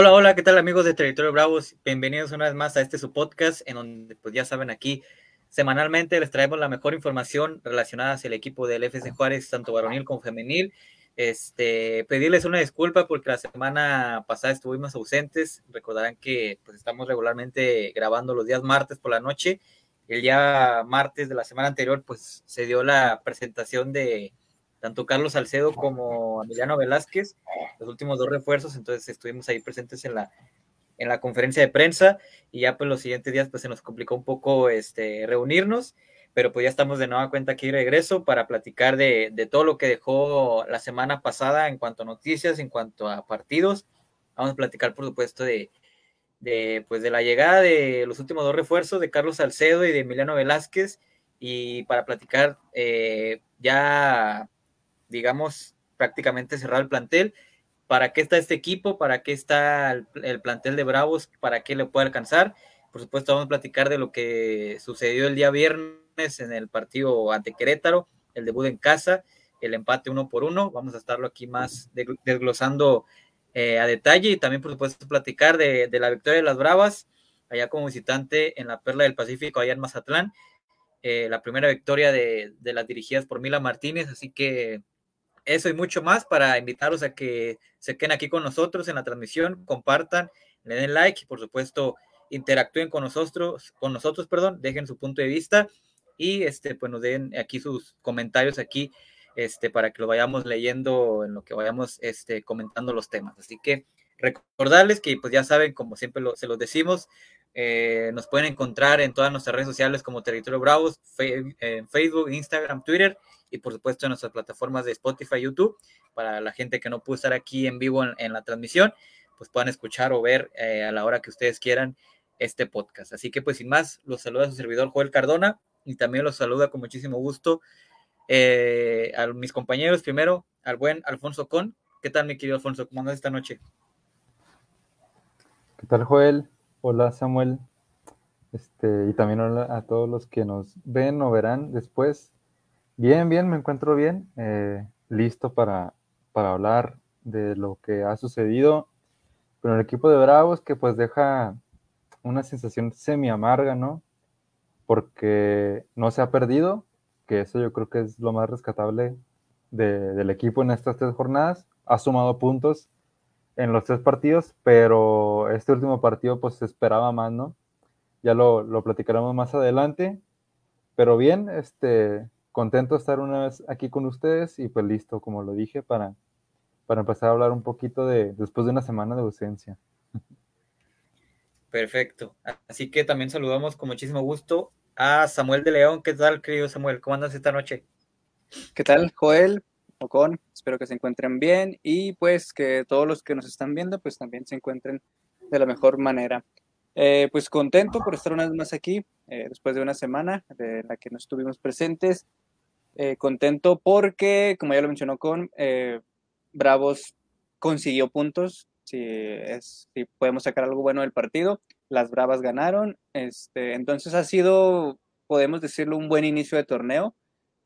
Hola, hola, ¿qué tal amigos de Territorio Bravos? Bienvenidos una vez más a este su podcast, en donde pues ya saben aquí semanalmente les traemos la mejor información relacionada hacia el equipo del FC Juárez, tanto varonil como femenil. Este, pedirles una disculpa porque la semana pasada estuvimos ausentes. Recordarán que pues estamos regularmente grabando los días martes por la noche. El día martes de la semana anterior pues se dio la presentación de tanto Carlos Salcedo como Emiliano Velázquez, los últimos dos refuerzos, entonces estuvimos ahí presentes en la, en la conferencia de prensa y ya pues los siguientes días pues se nos complicó un poco este, reunirnos, pero pues ya estamos de nueva cuenta aquí de regreso para platicar de, de todo lo que dejó la semana pasada en cuanto a noticias, en cuanto a partidos. Vamos a platicar por supuesto de, de, pues, de la llegada de los últimos dos refuerzos de Carlos Salcedo y de Emiliano Velázquez y para platicar eh, ya digamos, prácticamente cerrar el plantel. ¿Para qué está este equipo? ¿Para qué está el, plantel de Bravos? ¿Para qué le puede alcanzar? Por supuesto, vamos a platicar de lo que sucedió el día viernes en el partido ante Querétaro, el debut en casa, el empate uno por uno. Vamos a estarlo aquí más desglosando eh, a detalle y también, por supuesto, platicar de, la victoria de las Bravas, allá como visitante en la Perla del Pacífico, allá en Mazatlán. Eh, la primera victoria de, de, las dirigidas por Mila Martínez, así que eso y mucho más para invitarlos a que se queden aquí con nosotros en la transmisión, compartan, le den like y por supuesto interactúen con nosotros, con nosotros, perdón, dejen su punto de vista y este pues nos den aquí sus comentarios aquí este para que lo vayamos leyendo en lo que vayamos este comentando los temas. Así que recordarles que pues ya saben, como siempre se los decimos, eh, nos pueden encontrar en todas nuestras redes sociales como Territorio Bravos, en Facebook, Instagram, Twitter y por supuesto en nuestras plataformas de Spotify, YouTube, para la gente que no pudo estar aquí en vivo en, la transmisión, pues puedan escuchar o ver eh, a la hora que ustedes quieran este podcast. Así que pues sin más, los saluda su servidor Joel Cardona y también los saluda con muchísimo gusto eh, a mis compañeros, primero al buen Alfonso Con. ¿Qué tal mi querido Alfonso? ¿Cómo andas esta noche? ¿Qué tal Joel? Hola Samuel. Este, y también hola a todos los que nos ven o verán después Bien, bien, me encuentro bien, eh, listo para, para hablar de lo que ha sucedido con el equipo de Bravos, que pues deja una sensación semi amarga, ¿no? Porque no se ha perdido, que eso yo creo que es lo más rescatable del equipo en estas tres jornadas. Ha sumado puntos en los tres partidos, pero este último partido pues se esperaba más, ¿no? Ya lo, lo platicaremos más adelante. Pero bien, este, contento de estar una vez aquí con ustedes y pues listo, como lo dije, para, para empezar a hablar un poquito de después de una semana de ausencia. Perfecto. Así que también saludamos con muchísimo gusto a Samuel de León. ¿Qué tal, querido Samuel? ¿Cómo andas esta noche? ¿Qué tal, Joel? Ocon, espero que se encuentren bien y pues que todos los que nos están viendo pues también se encuentren de la mejor manera. Eh, pues contento por estar una vez más aquí, eh, después de una semana de la que no estuvimos presentes. Eh, contento porque, como ya lo mencionó con, eh, Bravos consiguió puntos. Si, si podemos sacar algo bueno del partido, las Bravas ganaron. Este, entonces ha sido, podemos decirlo, un buen inicio de torneo,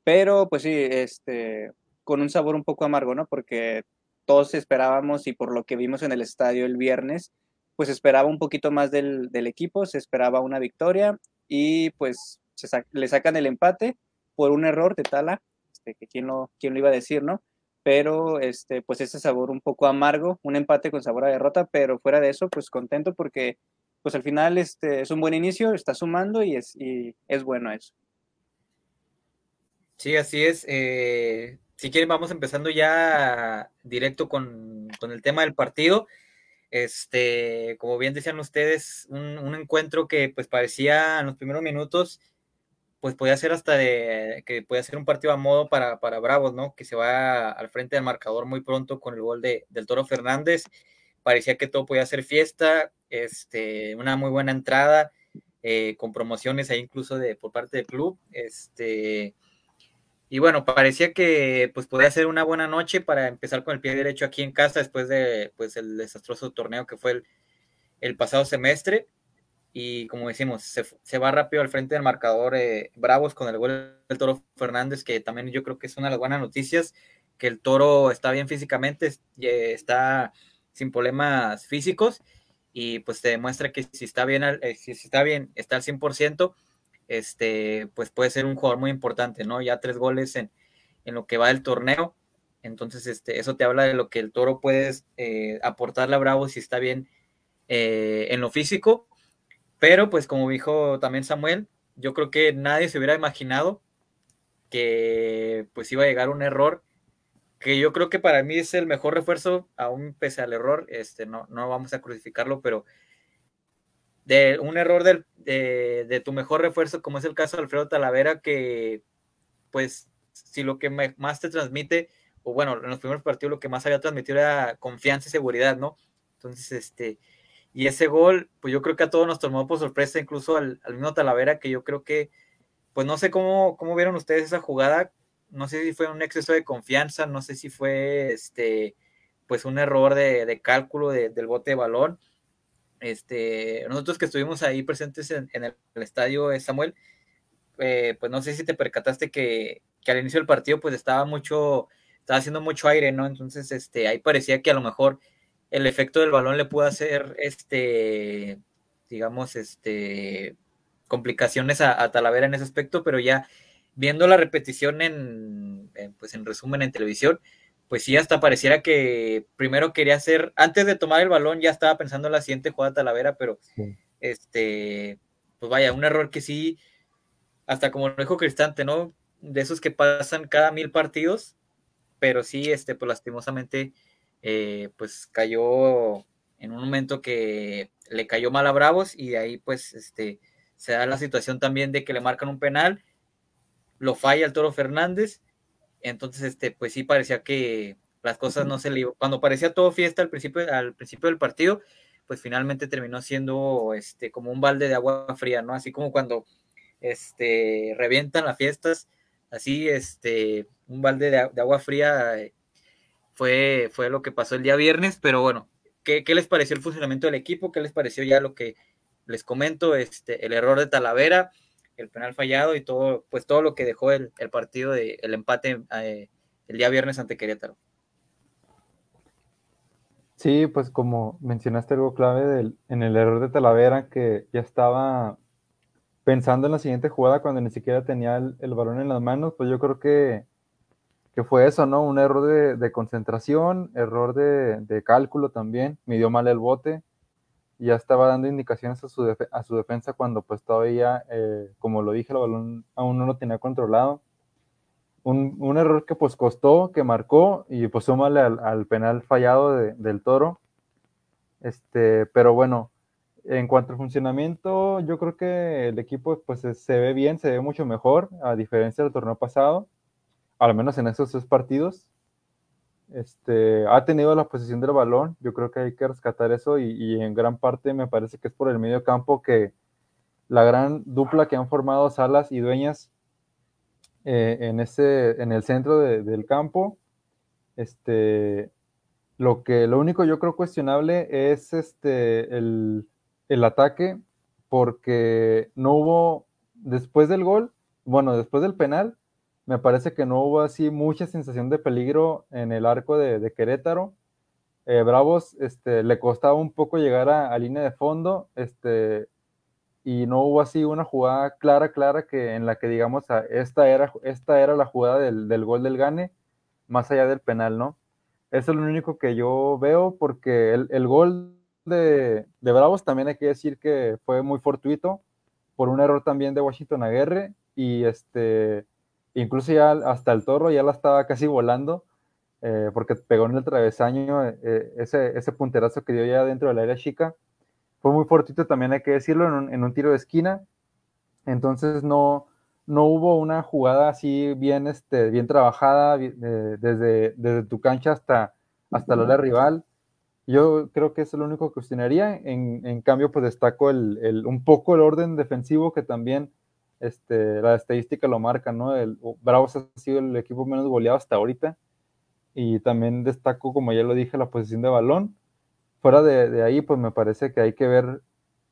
pero pues sí, este, con un sabor un poco amargo, ¿no? Porque todos esperábamos y por lo que vimos en el estadio el viernes, pues esperaba un poquito más del, del equipo, se esperaba una victoria y pues se le sacan el empate por un error de Tala, este, que quién lo, quién lo iba a decir, ¿no? Pero este, pues ese sabor un poco amargo, un empate con sabor a derrota, pero fuera de eso, pues contento porque pues al final este, es un buen inicio, está sumando y es, y es bueno eso. Sí, así es. Eh, si quieren, vamos empezando ya directo con, con, el tema del partido. Este, como bien decían ustedes, un, encuentro que pues parecía en los primeros minutos pues podía ser hasta de que podía ser un partido a modo para, para Bravos, ¿no? Que se va al frente del marcador muy pronto con el gol de, del Toro Fernández. Parecía que todo podía ser fiesta, este, una muy buena entrada, eh, con promociones ahí incluso de, por parte del club. Este, y bueno, parecía que pues podía ser una buena noche para empezar con el pie derecho aquí en casa después de pues el desastroso torneo que fue el, el pasado semestre. Y como decimos, se, va rápido al frente del marcador eh, Bravos con el gol del Toro Fernández, que también yo creo que es una de las buenas noticias, que el Toro está bien físicamente, eh, está sin problemas físicos y pues te demuestra que si está bien, eh, si está bien, está al 100%, este, pues puede ser un jugador muy importante, ¿no? Ya tres goles en, en lo que va del torneo, entonces este, eso te habla de lo que el toro puede eh, aportarle a Bravo si está bien eh, en lo físico, pero pues como dijo también Samuel, yo creo que nadie se hubiera imaginado que pues iba a llegar un error que yo creo que para mí es el mejor refuerzo, aún pese al error, este, no, no vamos a crucificarlo, pero de un error de, tu mejor refuerzo, como es el caso de Alfredo Talavera, que pues si lo que más te transmite, o bueno, en los primeros partidos lo que más había transmitido era confianza y seguridad, ¿no? Entonces, este, y ese gol, pues yo creo que a todos nos tomó por sorpresa, incluso al, al mismo Talavera, que yo creo que, pues no sé cómo, cómo vieron ustedes esa jugada, no sé si fue un exceso de confianza, no sé si fue este, pues un error de, cálculo del bote de balón. Este, nosotros que estuvimos ahí presentes en, el, estadio, eh, Samuel, eh, pues no sé si te percataste que, al inicio del partido pues estaba mucho, estaba haciendo mucho aire, ¿no? Entonces, este, ahí parecía que a lo mejor el efecto del balón le pudo hacer, este, digamos, este, complicaciones a Talavera en ese aspecto, pero ya viendo la repetición en, pues en resumen en televisión, pues sí, hasta pareciera que primero quería hacer, antes de tomar el balón ya estaba pensando en la siguiente jugada Talavera, pero este, pues vaya, un error que sí, hasta como lo dijo Cristante, ¿no? De esos que pasan cada mil partidos, pero sí, este, pues lastimosamente, eh, pues cayó en un momento que le cayó mal a Bravos y de ahí pues este, se da la situación también de que le marcan un penal lo falla el Toro Fernández. Entonces, este, pues sí parecía que las cosas no se le Cuando parecía todo fiesta al principio, al principio del partido, pues finalmente terminó siendo este, como un balde de agua fría, ¿no? Así como cuando este, revientan las fiestas, así este, un balde de, agua fría eh, fue, fue lo que pasó el día viernes, pero bueno, ¿qué, ¿qué, les pareció el funcionamiento del equipo? ¿Qué les pareció ya lo que les comento? Este, el error de Talavera, el penal fallado y todo, pues todo lo que dejó el, partido de el empate eh, el día viernes ante Querétaro. Sí, pues como mencionaste algo clave del, en el error de Talavera, que ya estaba pensando en la siguiente jugada cuando ni siquiera tenía el, balón en las manos, pues yo creo que, que fue eso, ¿no? Un error de, concentración, error de, de, cálculo también, midió mal el bote, ya estaba dando indicaciones a su, a su defensa cuando pues todavía, eh, como lo dije, el balón aún no lo tenía controlado. Un, un, error que pues costó, que marcó y pues súmale al, al penal fallado del toro. Este, pero bueno, en cuanto al funcionamiento, yo creo que el equipo pues se ve bien, se ve mucho mejor, a diferencia del torneo pasado, al menos en esos tres partidos. Este, ha tenido la posición del balón, yo creo que hay que rescatar eso y, en gran parte me parece que es por el medio campo que la gran dupla que han formado Salas y Dueñas eh, en, ese, en el centro del campo, este, lo, que, lo único yo creo cuestionable es este, el, el ataque porque no hubo, después del gol, bueno, después del penal, me parece que no hubo así mucha sensación de peligro en el arco de, Querétaro. Eh, Bravos este, le costaba un poco llegar a, línea de fondo este, y no hubo así una jugada clara, clara que en la que digamos a, esta, era, esta era la jugada del, gol del Gane, más allá del penal, ¿no? Eso es lo único que yo veo porque el, gol de, de, Bravos también hay que decir que fue muy fortuito por un error también de Washington Aguirre y este incluso ya hasta el toro ya la estaba casi volando, eh, porque pegó en el travesaño eh, ese, ese punterazo que dio ya dentro del área chica. Fue muy fortito también, hay que decirlo, en un, tiro de esquina. Entonces no, no hubo una jugada así bien, este, bien trabajada desde, desde tu cancha hasta, hasta la rival. Yo creo que es lo único que cuestionaría. En, en cambio, pues destaco el, el, un poco el orden defensivo que también este, la estadística lo marca, ¿no? El, Bravos ha sido el equipo menos goleado hasta ahorita. Y también destaco, como ya lo dije, la posición de balón. Fuera de, ahí, pues me parece que hay que ver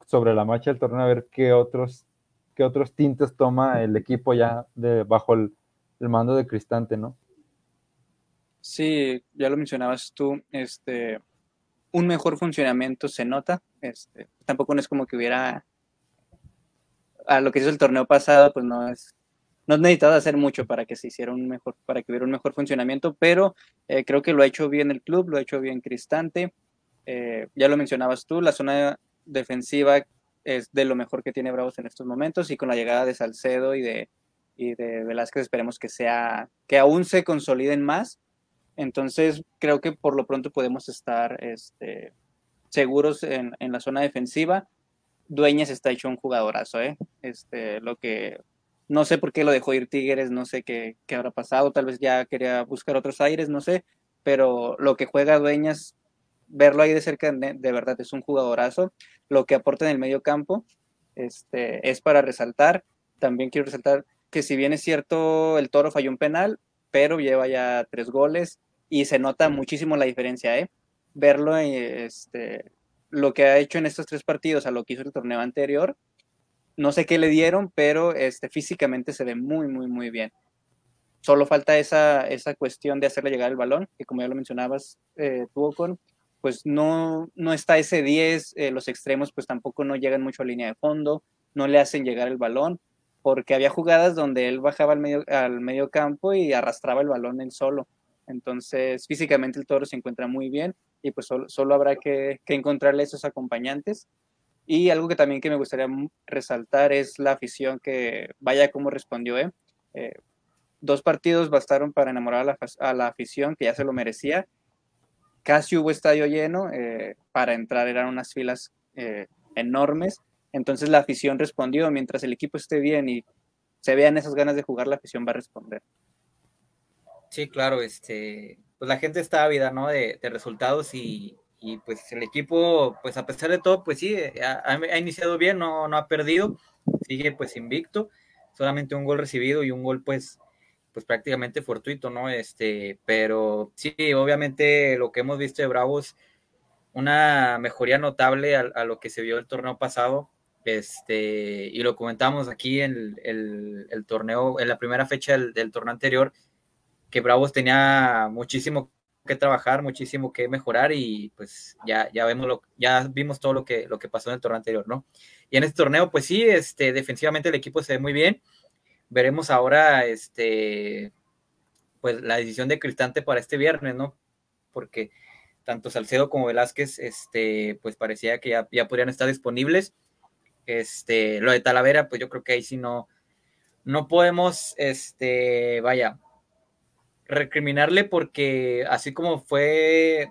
sobre la marcha del torneo, a ver qué otros, qué otros tintes toma el equipo ya de, bajo el, mando de Cristante, ¿no? Sí, ya lo mencionabas tú, este, un mejor funcionamiento se nota. Este, tampoco no es como que hubiera a lo que hizo el torneo pasado, pues no es no has necesitado hacer mucho para que se hiciera un mejor, para que hubiera un mejor funcionamiento, pero eh, creo que lo ha hecho bien el club, lo ha hecho bien Cristante. Eh, ya lo mencionabas tú, la zona defensiva es de lo mejor que tiene Bravos en estos momentos y con la llegada de Salcedo y de, y de Velázquez esperemos que sea, que aún se consoliden más. Entonces creo que por lo pronto podemos estar este, seguros en, en, la zona defensiva. Dueñas está hecho un jugadorazo, ¿eh? Este, lo que no sé por qué lo dejó ir Tigres, no sé qué, qué habrá pasado, tal vez ya quería buscar otros aires, no sé, pero lo que juega Dueñas, verlo ahí de cerca, de, verdad es un jugadorazo. Lo que aporta en el medio campo este, es para resaltar. También quiero resaltar que si bien es cierto, el Toro falló un penal, pero lleva ya tres goles y se nota muchísimo la diferencia, ¿eh? Verlo, este, lo que ha hecho en estos tres partidos a lo que hizo el torneo anterior, no sé qué le dieron, pero este, físicamente se ve muy, muy, muy bien. Solo falta esa, esa cuestión de hacerle llegar el balón, que como ya lo mencionabas, eh, tuvo con, pues no, no está ese 10, eh, los extremos pues tampoco no llegan mucho a línea de fondo, no le hacen llegar el balón, porque había jugadas donde él bajaba al medio, al medio campo y arrastraba el balón él solo. Entonces, físicamente el toro se encuentra muy bien y pues solo, solo habrá que, que encontrarle esos acompañantes y algo que también que me gustaría resaltar es la afición que vaya como respondió. ¿eh? Eh, dos partidos bastaron para enamorar a la, afición que ya se lo merecía. Casi hubo estadio lleno, eh, para entrar eran unas filas eh, enormes. Entonces la afición respondió, mientras el equipo esté bien y se vean esas ganas de jugar, la afición va a responder. Sí, claro, este, pues la gente está ávida, ¿no? De, de resultados y, y pues el equipo, pues a pesar de todo, pues sí, ha, ha, iniciado bien, no, no ha perdido, sigue pues invicto, solamente un gol recibido y un gol pues, pues prácticamente fortuito, ¿no? Este, pero sí, obviamente lo que hemos visto de Bravos, una mejoría notable a, a lo que se vio el torneo pasado, este, y lo comentamos aquí en el, el, el torneo, en la primera fecha del, del torneo anterior, que Bravos tenía muchísimo que trabajar, muchísimo que mejorar y pues ya, ya vemos lo, ya vimos todo lo que, lo que pasó en el torneo anterior, ¿no? Y en este torneo, pues sí, este, defensivamente el equipo se ve muy bien. Veremos ahora, este, pues la decisión de Cristante para este viernes, ¿no? Porque tanto Salcedo como Velázquez, este, pues parecía que ya, ya podrían estar disponibles. Este, lo de Talavera, pues yo creo que ahí sí no, no podemos, este, vaya, recriminarle porque así como fue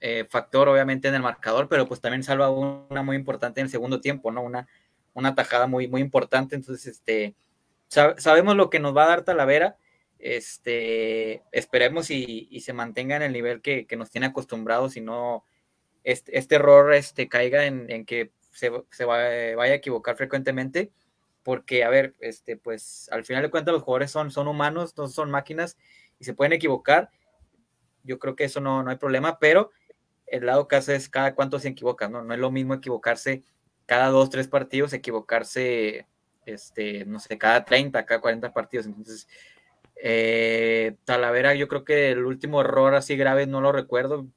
eh, factor obviamente en el marcador, pero pues también salva una muy importante en el segundo tiempo, ¿no? Una, una tajada muy, muy importante. Entonces, este, sab sabemos lo que nos va a dar Talavera. Este, esperemos y, y se mantenga en el nivel que, que, nos tiene acostumbrados y no este, este error este, caiga en, en que se, se va, vaya a equivocar frecuentemente porque, a ver, este, pues al final de cuentas los jugadores son, son humanos, no son máquinas y se pueden equivocar. Yo creo que eso no, no hay problema, pero el lado caso es cada cuánto se equivocan, ¿no? No es lo mismo equivocarse cada dos, tres partidos, equivocarse, este, no sé, cada 30, cada 40 partidos. Entonces, eh, Talavera, yo creo que el último error así grave no lo recuerdo.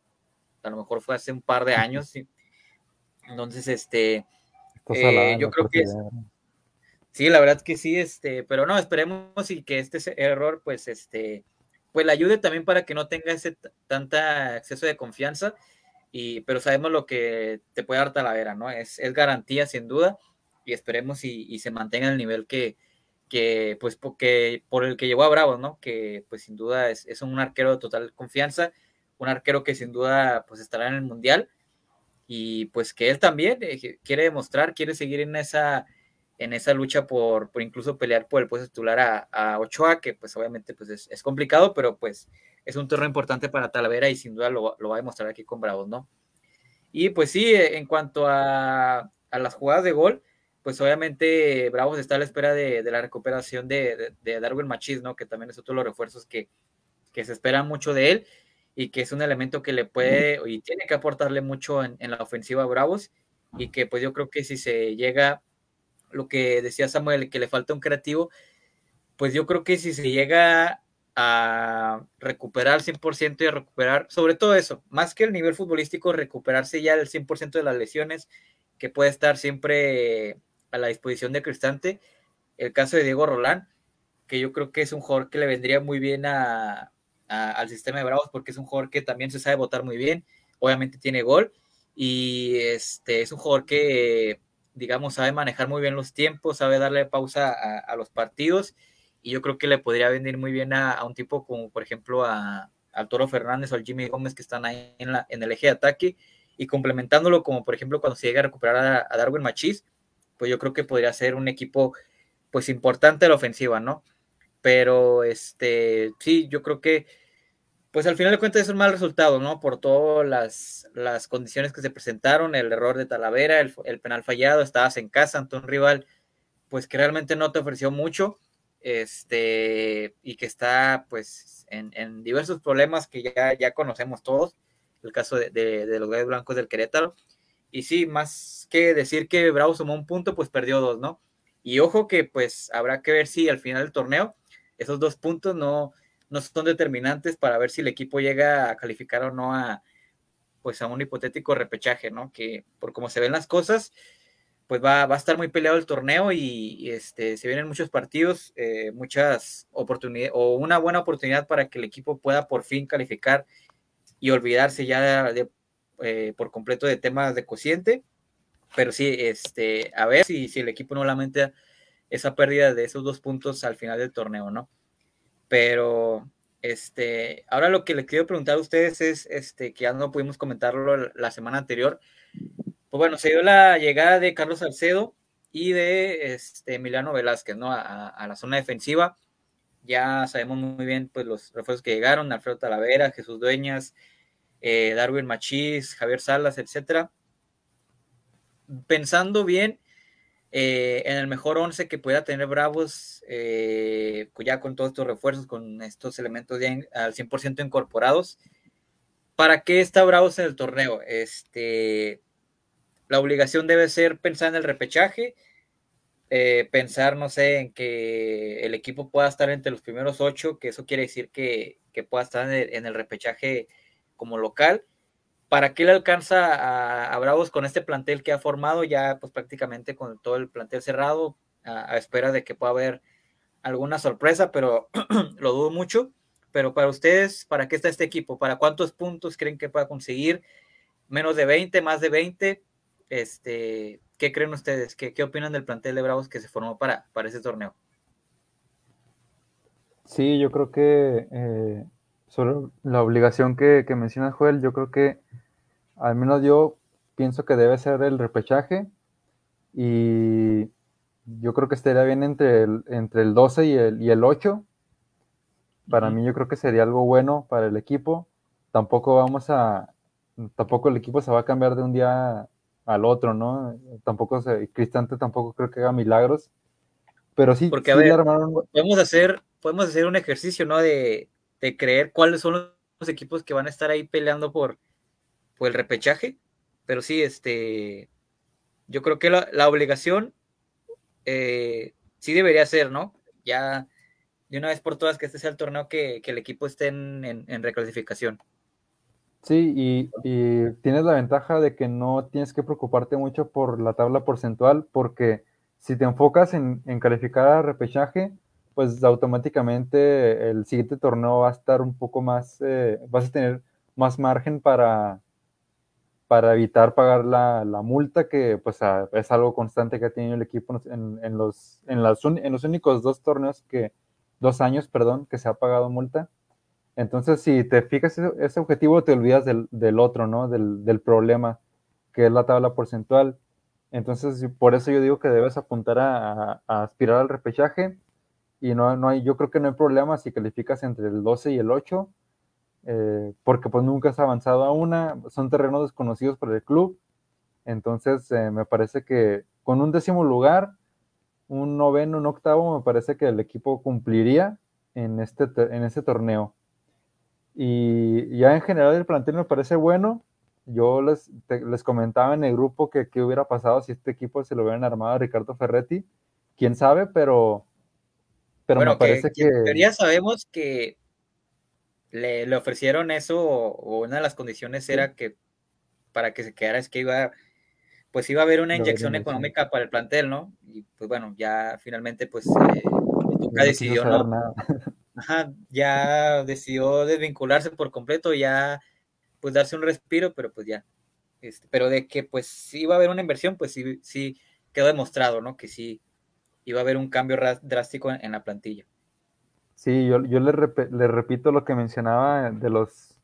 A lo mejor fue hace un par de años. ¿sí? Entonces, este, eh, yo creo que es, sí, la verdad que sí, este, pero no, esperemos y que este error, pues, este, pues le ayude también para que no tenga ese tanta exceso de confianza, y, pero sabemos lo que te puede dar Talavera, ¿no? Es, es garantía sin duda y esperemos y, y, se mantenga el nivel que, que pues porque, por el que llegó a Bravos, ¿no? Que pues sin duda es, es, un arquero de total confianza, un arquero que sin duda pues estará en el Mundial y pues que él también eh, quiere demostrar, quiere seguir en esa en esa lucha por, por incluso pelear por el puesto titular a, a Ochoa, que pues obviamente pues es, complicado, pero pues es un terreno importante para Talavera y sin duda lo, va a demostrar aquí con Bravos, ¿no? Y pues sí, en cuanto a, a las jugadas de gol, pues obviamente Bravos está a la espera de, de la recuperación de, Darwin Machis, ¿no? Que también es otro de los refuerzos que, que se espera mucho de él y que es un elemento que le puede y tiene que aportarle mucho en, en la ofensiva a Bravos y que pues yo creo que si se llega lo que decía Samuel, que le falta un creativo, pues yo creo que si se llega a recuperar al 100% y a recuperar, sobre todo eso, más que el nivel futbolístico, recuperarse ya el 100% de las lesiones, que puede estar siempre a la disposición de Cristante. El caso de Diego Rolán, que yo creo que es un jugador que le vendría muy bien a, al sistema de Bravos, porque es un jugador que también se sabe votar muy bien, obviamente tiene gol, y este es un jugador que, digamos, sabe manejar muy bien los tiempos, sabe darle pausa a los partidos y yo creo que le podría venir muy bien a, un tipo como por ejemplo a, al Toro Fernández o al Jimmy Gómez que están ahí en, la, en el eje de ataque y complementándolo como por ejemplo cuando se llega a recuperar a, Darwin Machis, pues yo creo que podría ser un equipo pues importante a la ofensiva, ¿no? Pero este, sí, yo creo que pues al final de cuentas es un mal resultado, ¿no? Por todas las, las condiciones que se presentaron, el error de Talavera, el, el penal fallado, estabas en casa ante un rival pues que realmente no te ofreció mucho este, y que está pues en, diversos problemas que ya, ya conocemos todos, el caso de, los Gallos Blancos del Querétaro. Y sí, más que decir que Bravo sumó un punto, pues perdió dos, ¿no? Y ojo que pues habrá que ver si al final del torneo esos dos puntos no, no son determinantes para ver si el equipo llega a calificar o no a pues a un hipotético repechaje, ¿no? Que por como se ven las cosas, pues va, a estar muy peleado el torneo y, este, se vienen muchos partidos, eh, muchas oportunidades o una buena oportunidad para que el equipo pueda por fin calificar y olvidarse ya de, eh, por completo de temas de cociente. Pero sí, este, a ver si, si el equipo no lamenta esa pérdida de esos dos puntos al final del torneo, ¿no? Pero este, ahora lo que les quiero preguntar a ustedes es, este, que ya no pudimos comentarlo la semana anterior, pues bueno, se dio la llegada de Carlos Salcedo y de este, Emiliano Velázquez, ¿no? A, la zona defensiva. Ya sabemos muy bien, pues, los refuerzos que llegaron, Alfredo Talavera, Jesús Dueñas, eh, Darwin Machís, Javier Salas, etcétera. Pensando bien eh, en el mejor once que pueda tener Bravos, eh, ya con todos estos refuerzos, con estos elementos ya al 100% incorporados, ¿para qué está Bravos en el torneo? Este, la obligación debe ser pensar en el repechaje, eh, pensar, no sé, en que el equipo pueda estar entre los primeros ocho, que eso quiere decir que, pueda estar en el, repechaje como local. ¿Para qué le alcanza a, Bravos con este plantel que ha formado ya pues prácticamente con todo el plantel cerrado, a, espera de que pueda haber alguna sorpresa, pero lo dudo mucho. Pero para ustedes, ¿para qué está este equipo? ¿Para cuántos puntos creen que pueda conseguir? ¿Menos de 20, más de 20? Este, ¿Qué creen ustedes? ¿Qué, ¿Qué, opinan del plantel de Bravos que se formó para, para ese torneo? Sí, yo creo que eh, sobre la obligación que, que menciona Joel, yo creo que al menos yo pienso que debe ser el repechaje y yo creo que estaría bien entre el, entre el 12 y el, y el 8. Para mí yo creo que sería algo bueno para el equipo. Tampoco vamos a, tampoco el equipo se va a cambiar de un día al otro, ¿no? Tampoco se, Cristante tampoco creo que haga milagros, pero sí, porque a ver, podemos hacer, podemos hacer un ejercicio, ¿no? De, creer cuáles son los equipos que van a estar ahí peleando por, por el repechaje, pero sí, este, yo creo que la, obligación eh, sí debería ser, ¿no? Ya de una vez por todas que este sea el torneo que, el equipo esté en, en reclasificación. Sí, y, tienes la ventaja de que no tienes que preocuparte mucho por la tabla porcentual, porque si te enfocas en, calificar a repechaje, pues automáticamente el siguiente torneo va a estar un poco más, eh, vas a tener más margen para, para evitar pagar la, multa, que pues es algo constante que ha tenido el equipo en, los, en, en los únicos dos torneos que, dos años, perdón, que se ha pagado multa. Entonces, si te fijas ese, objetivo, te olvidas del, otro, ¿no? Del, problema, que es la tabla porcentual. Entonces, por eso yo digo que debes apuntar a, aspirar al repechaje. Y no, no hay, yo creo que no hay problema si calificas entre el 12 y el 8, eh, porque pues nunca has avanzado a una, son terrenos desconocidos para el club. Entonces, eh, me parece que con un décimo lugar, un noveno, un octavo, me parece que el equipo cumpliría en este, en este torneo. Y ya en general el plantel me parece bueno. Yo les, les comentaba en el grupo que qué hubiera pasado si este equipo se lo hubieran armado a Ricardo Ferretti. Quién sabe, pero, pero me parece que, Ya sabemos que le, le ofrecieron eso o, una de las condiciones era que para que se quedara es que iba, pues iba a haber una inyección económica para el plantel, ¿no? Y pues bueno, ya finalmente pues eh, decidió, ¿no? Ajá, ya decidió desvincularse por completo, ya pues darse un respiro, pero pues ya. Este, pero de que pues iba a haber una inversión, pues sí, sí quedó demostrado, ¿no? Que sí iba a haber un cambio drástico en la plantilla. Sí, yo, yo le, repito lo que mencionaba de los...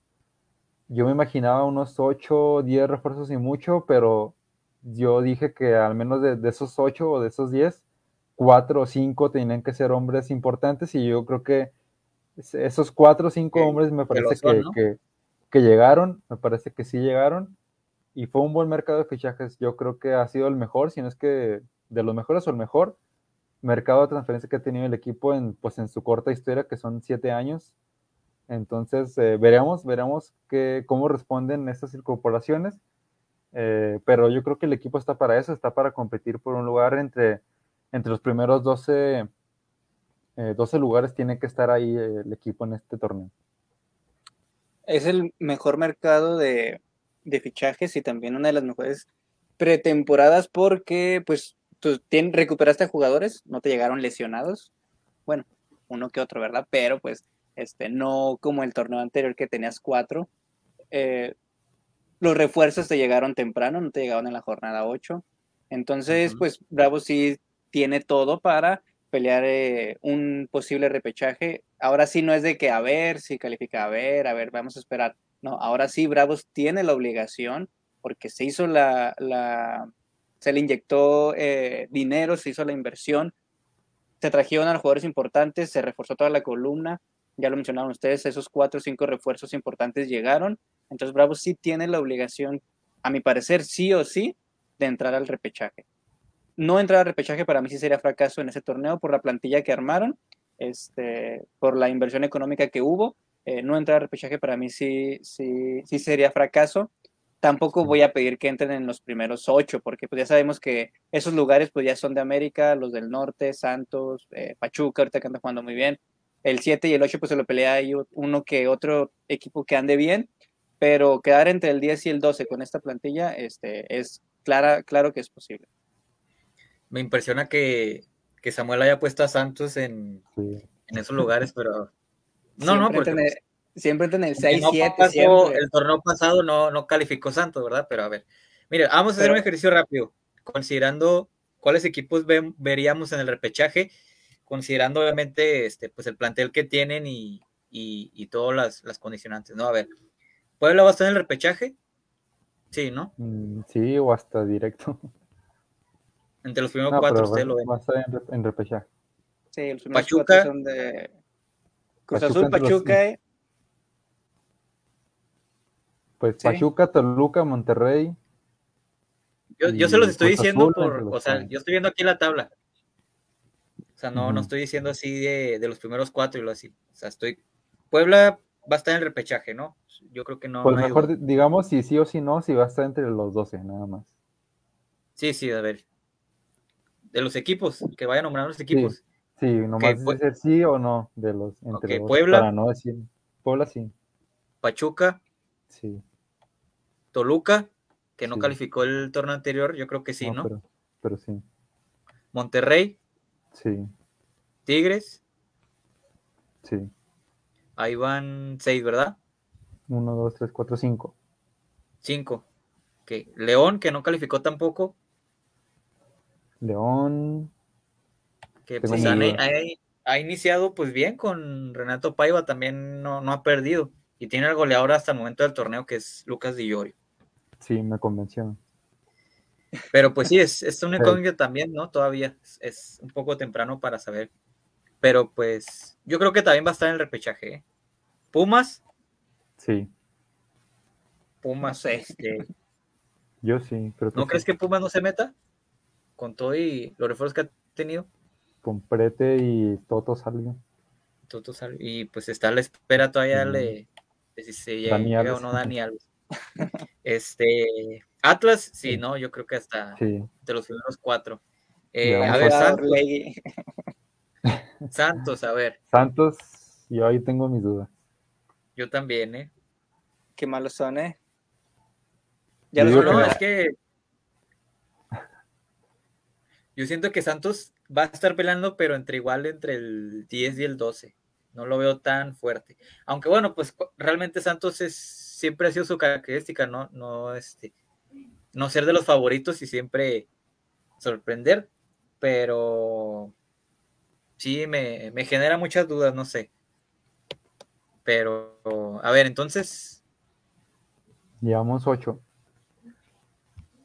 Yo me imaginaba unos 8, 10 refuerzos y mucho, pero yo dije que al menos de, esos 8 o de esos 10, 4 o 5 tenían que ser hombres importantes y yo creo que esos 4 o 5 hombres me parece que, que, llegaron, me parece que sí llegaron y fue un buen mercado de fichajes. Yo creo que ha sido el mejor, si no es que de los mejores o el mejor mercado de transferencia que ha tenido el equipo en, pues, en su corta historia, que son siete años. Entonces, eh, veremos, veremos que, cómo responden estas incorporaciones. Eh, pero yo creo que el equipo está para eso, está para competir por un lugar entre, entre los primeros 12, 12 eh, lugares, tiene que estar ahí el equipo en este torneo. Es el mejor mercado de, de fichajes y también una de las mejores pretemporadas porque pues tú recuperaste jugadores, no te llegaron lesionados, bueno, uno que otro, ¿verdad? Pero pues, este, no como el torneo anterior que tenías cuatro. Eh, los refuerzos te llegaron temprano, no te llegaron en la jornada 8. Entonces, pues Bravo sí tiene todo para pelear eh, un posible repechaje. Ahora sí no es de que a ver si califica, a ver, a ver, vamos a esperar. No, ahora sí Bravos tiene la obligación porque se hizo la, se le inyectó eh, dinero, se hizo la inversión, se trajeron a los jugadores importantes, se reforzó toda la columna, ya lo mencionaron ustedes, esos cuatro o cinco refuerzos importantes llegaron, entonces Bravo sí tiene la obligación, a mi parecer, sí o sí, de entrar al repechaje. No entrar al repechaje para mí sí sería fracaso en ese torneo por la plantilla que armaron, este, por la inversión económica que hubo. Eh, no entrar al repechaje para mí sí, sí, sí sería fracaso tampoco voy a pedir que entren en los primeros ocho, porque pues ya sabemos que esos lugares pues ya son de América, los del norte, Santos, eh, Pachuca, ahorita que anda jugando muy bien. El 7 y el 8 pues se lo pelea ahí uno que otro equipo que ande bien, pero quedar entre el 10 y el 12 con esta plantilla este, es clara, claro que es posible. Me impresiona que, Samuel haya puesto a Santos en, en esos lugares, pero... No, no, porque... Siempre en el 6-7. el torneo pasado no, no calificó Santos, ¿verdad? Pero a ver. Mire, vamos a hacer un ejercicio rápido, considerando cuáles equipos veríamos en el repechaje, considerando obviamente este, pues el plantel que tienen y, y, todas las, condicionantes, ¿no? A ver, ¿Puebla va a estar en el repechaje? Sí, ¿no? Mm, sí, o hasta directo. Entre los primeros cuatro, usted lo ve. Va a estar en, repechaje. Sí, los primeros Pachuca, cuatro son de Cruz Azul, Pachuca, pues Pachuca, Toluca, Monterrey. Yo, se los estoy diciendo por, o sea, yo estoy viendo aquí la tabla. O sea, no, no estoy diciendo así de, los primeros cuatro y lo así. O sea, estoy. Puebla va a estar en el repechaje, ¿no? Yo creo que no. Pues mejor, digamos, si sí o si no, si va a estar entre los 12, nada más. Sí, sí, a ver. De los equipos, que vayan nombrando los equipos. Sí, nomás decir sí o no de los entre Puebla. Para no decir. Puebla sí. Pachuca. Sí. Toluca, que no calificó el torneo anterior, yo creo que sí, ¿no? Pero, sí. Monterrey. Sí. Tigres. Sí. Ahí van seis, ¿verdad? Uno, dos, tres, cuatro, cinco. Cinco. León, que no calificó tampoco. León. Que pues ha, iniciado pues bien con Renato Paiva, también no, no ha perdido. Y tiene el goleador hasta el momento del torneo, que es Lucas Di Llorio. Sí, me convenció. Pero pues sí, es, es un incógnito también, ¿no? Todavía es, un poco temprano para saber. Pero pues yo creo que también va a estar en el repechaje. ¿eh? ¿Pumas? Sí. Pumas, este. Yo sí, pero. ¿No crees que Pumas no se meta? Con todo y los refuerzos que ha tenido. Con Prete y Toto salió. Toto salió. Y pues está a la espera todavía le, si se llega o no Dani Alves. Este, Atlas, sí, ¿no? Yo creo que hasta de los primeros cuatro. Eh, a ver, Santos. Santos, a ver. Santos, yo ahí tengo mis dudas. Yo también, ¿eh? Qué malos son, ¿eh? Ya no, no, es que yo siento que Santos va a estar peleando, pero entre igual entre el 10 y el 12. No lo veo tan fuerte. Aunque bueno, pues realmente Santos es, siempre ha sido su característica, ¿no? No, este, no ser de los favoritos y siempre sorprender, pero sí me, me genera muchas dudas, no sé. Pero, a ver, entonces. Llevamos ocho.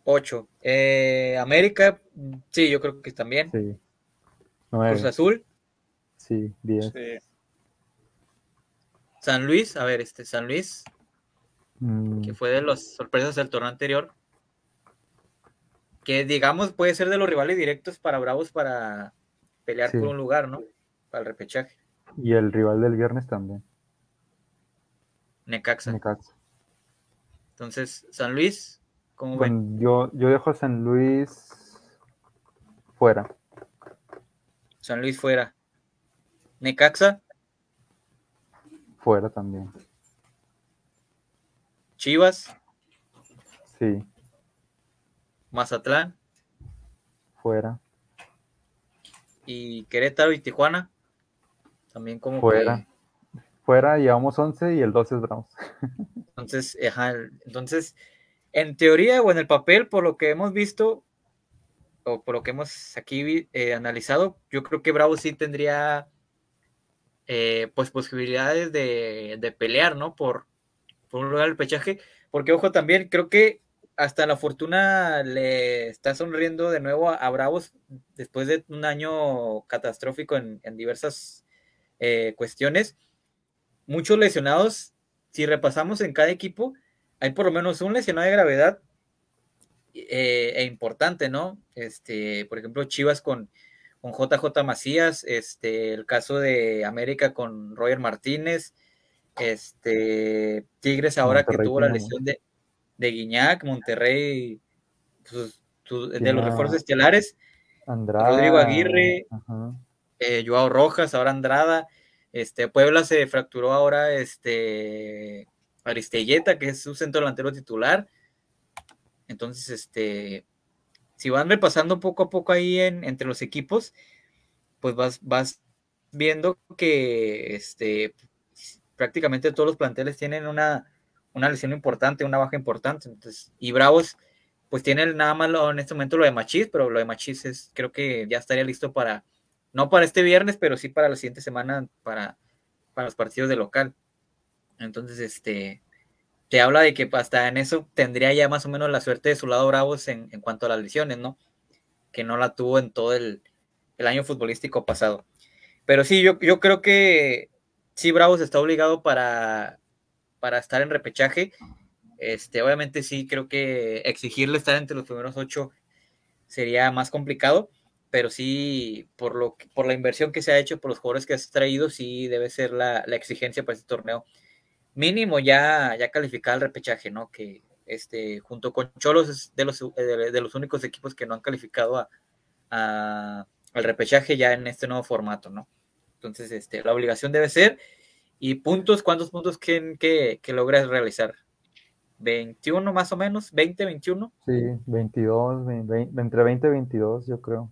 Ocho. Eh, América, sí, yo creo que también. Sí. Cruz Azul. Sí, diez. San Luis, a ver, este, San Luis, mm. que fue de las sorpresas del torneo anterior. Que digamos puede ser de los rivales directos para Bravos para pelear por un lugar, ¿no? Para el repechaje. Y el rival del viernes también. Necaxa. Necaxa. Entonces, San Luis, ¿cómo ven? Yo, yo dejo a San Luis fuera. San Luis fuera. Necaxa. Fuera también. Chivas. Sí. Mazatlán. Fuera. Y Querétaro y Tijuana. También como fuera fuera llevamos 11 y el 12 es Bravos. Entonces, entonces, en teoría o en el papel, por lo que hemos visto, o por lo que hemos aquí eh, analizado, yo creo que Bravo sí tendría eh, pues posibilidades de, pelear, ¿no? Por, por lugar del pechaje, porque ojo también, creo que hasta la fortuna le está sonriendo de nuevo a, Bravos después de un año catastrófico en, diversas eh, cuestiones muchos lesionados. Si repasamos en cada equipo, hay por lo menos un lesionado de gravedad eh, e importante, ¿no? Este, por ejemplo, Chivas con, con JJ Macías, este, el caso de América con Roger Martínez, este, Tigres ahora que tuvo la lesión de, de Guiñac, Monterrey, pues, de los refuerzos estelares, Rodrigo Aguirre, eh, Joao Rojas, ahora Andrada, este, Puebla se fracturó ahora este, Aristelleta, que es su centro delantero titular. Entonces, este, si van repasando poco a poco ahí en, entre los equipos, pues vas, vas viendo que este, prácticamente todos los planteles tienen una, una lesión importante, una baja importante. Entonces, y Bravos, pues tienen nada más en este momento lo de Machis, pero lo de Machis es, creo que ya estaría listo para, no para este viernes, pero sí para la siguiente semana, para, para los partidos de local. Entonces, este, te habla de que hasta en eso tendría ya más o menos la suerte de su lado Bravos en, cuanto a las lesiones, ¿no? Que no la tuvo en todo el, año futbolístico pasado. Pero sí, yo, yo creo que sí, Bravos está obligado para, para estar en repechaje. Este, obviamente sí, creo que exigirle estar entre los primeros ocho sería más complicado pero sí, por, lo, por la inversión que se ha hecho, por los jugadores que has traído, sí debe ser la, exigencia para este torneo. Mínimo ya, ya calificar al repechaje, ¿no? Que este, junto con Cholos es de los, de, los únicos equipos que no han calificado a, al repechaje ya en este nuevo formato, ¿no? Entonces, este, la obligación debe ser. ¿Y puntos? ¿Cuántos puntos que, que logras realizar? 21 más o menos, 20, 21. Sí, 22, entre 20 y 22, yo creo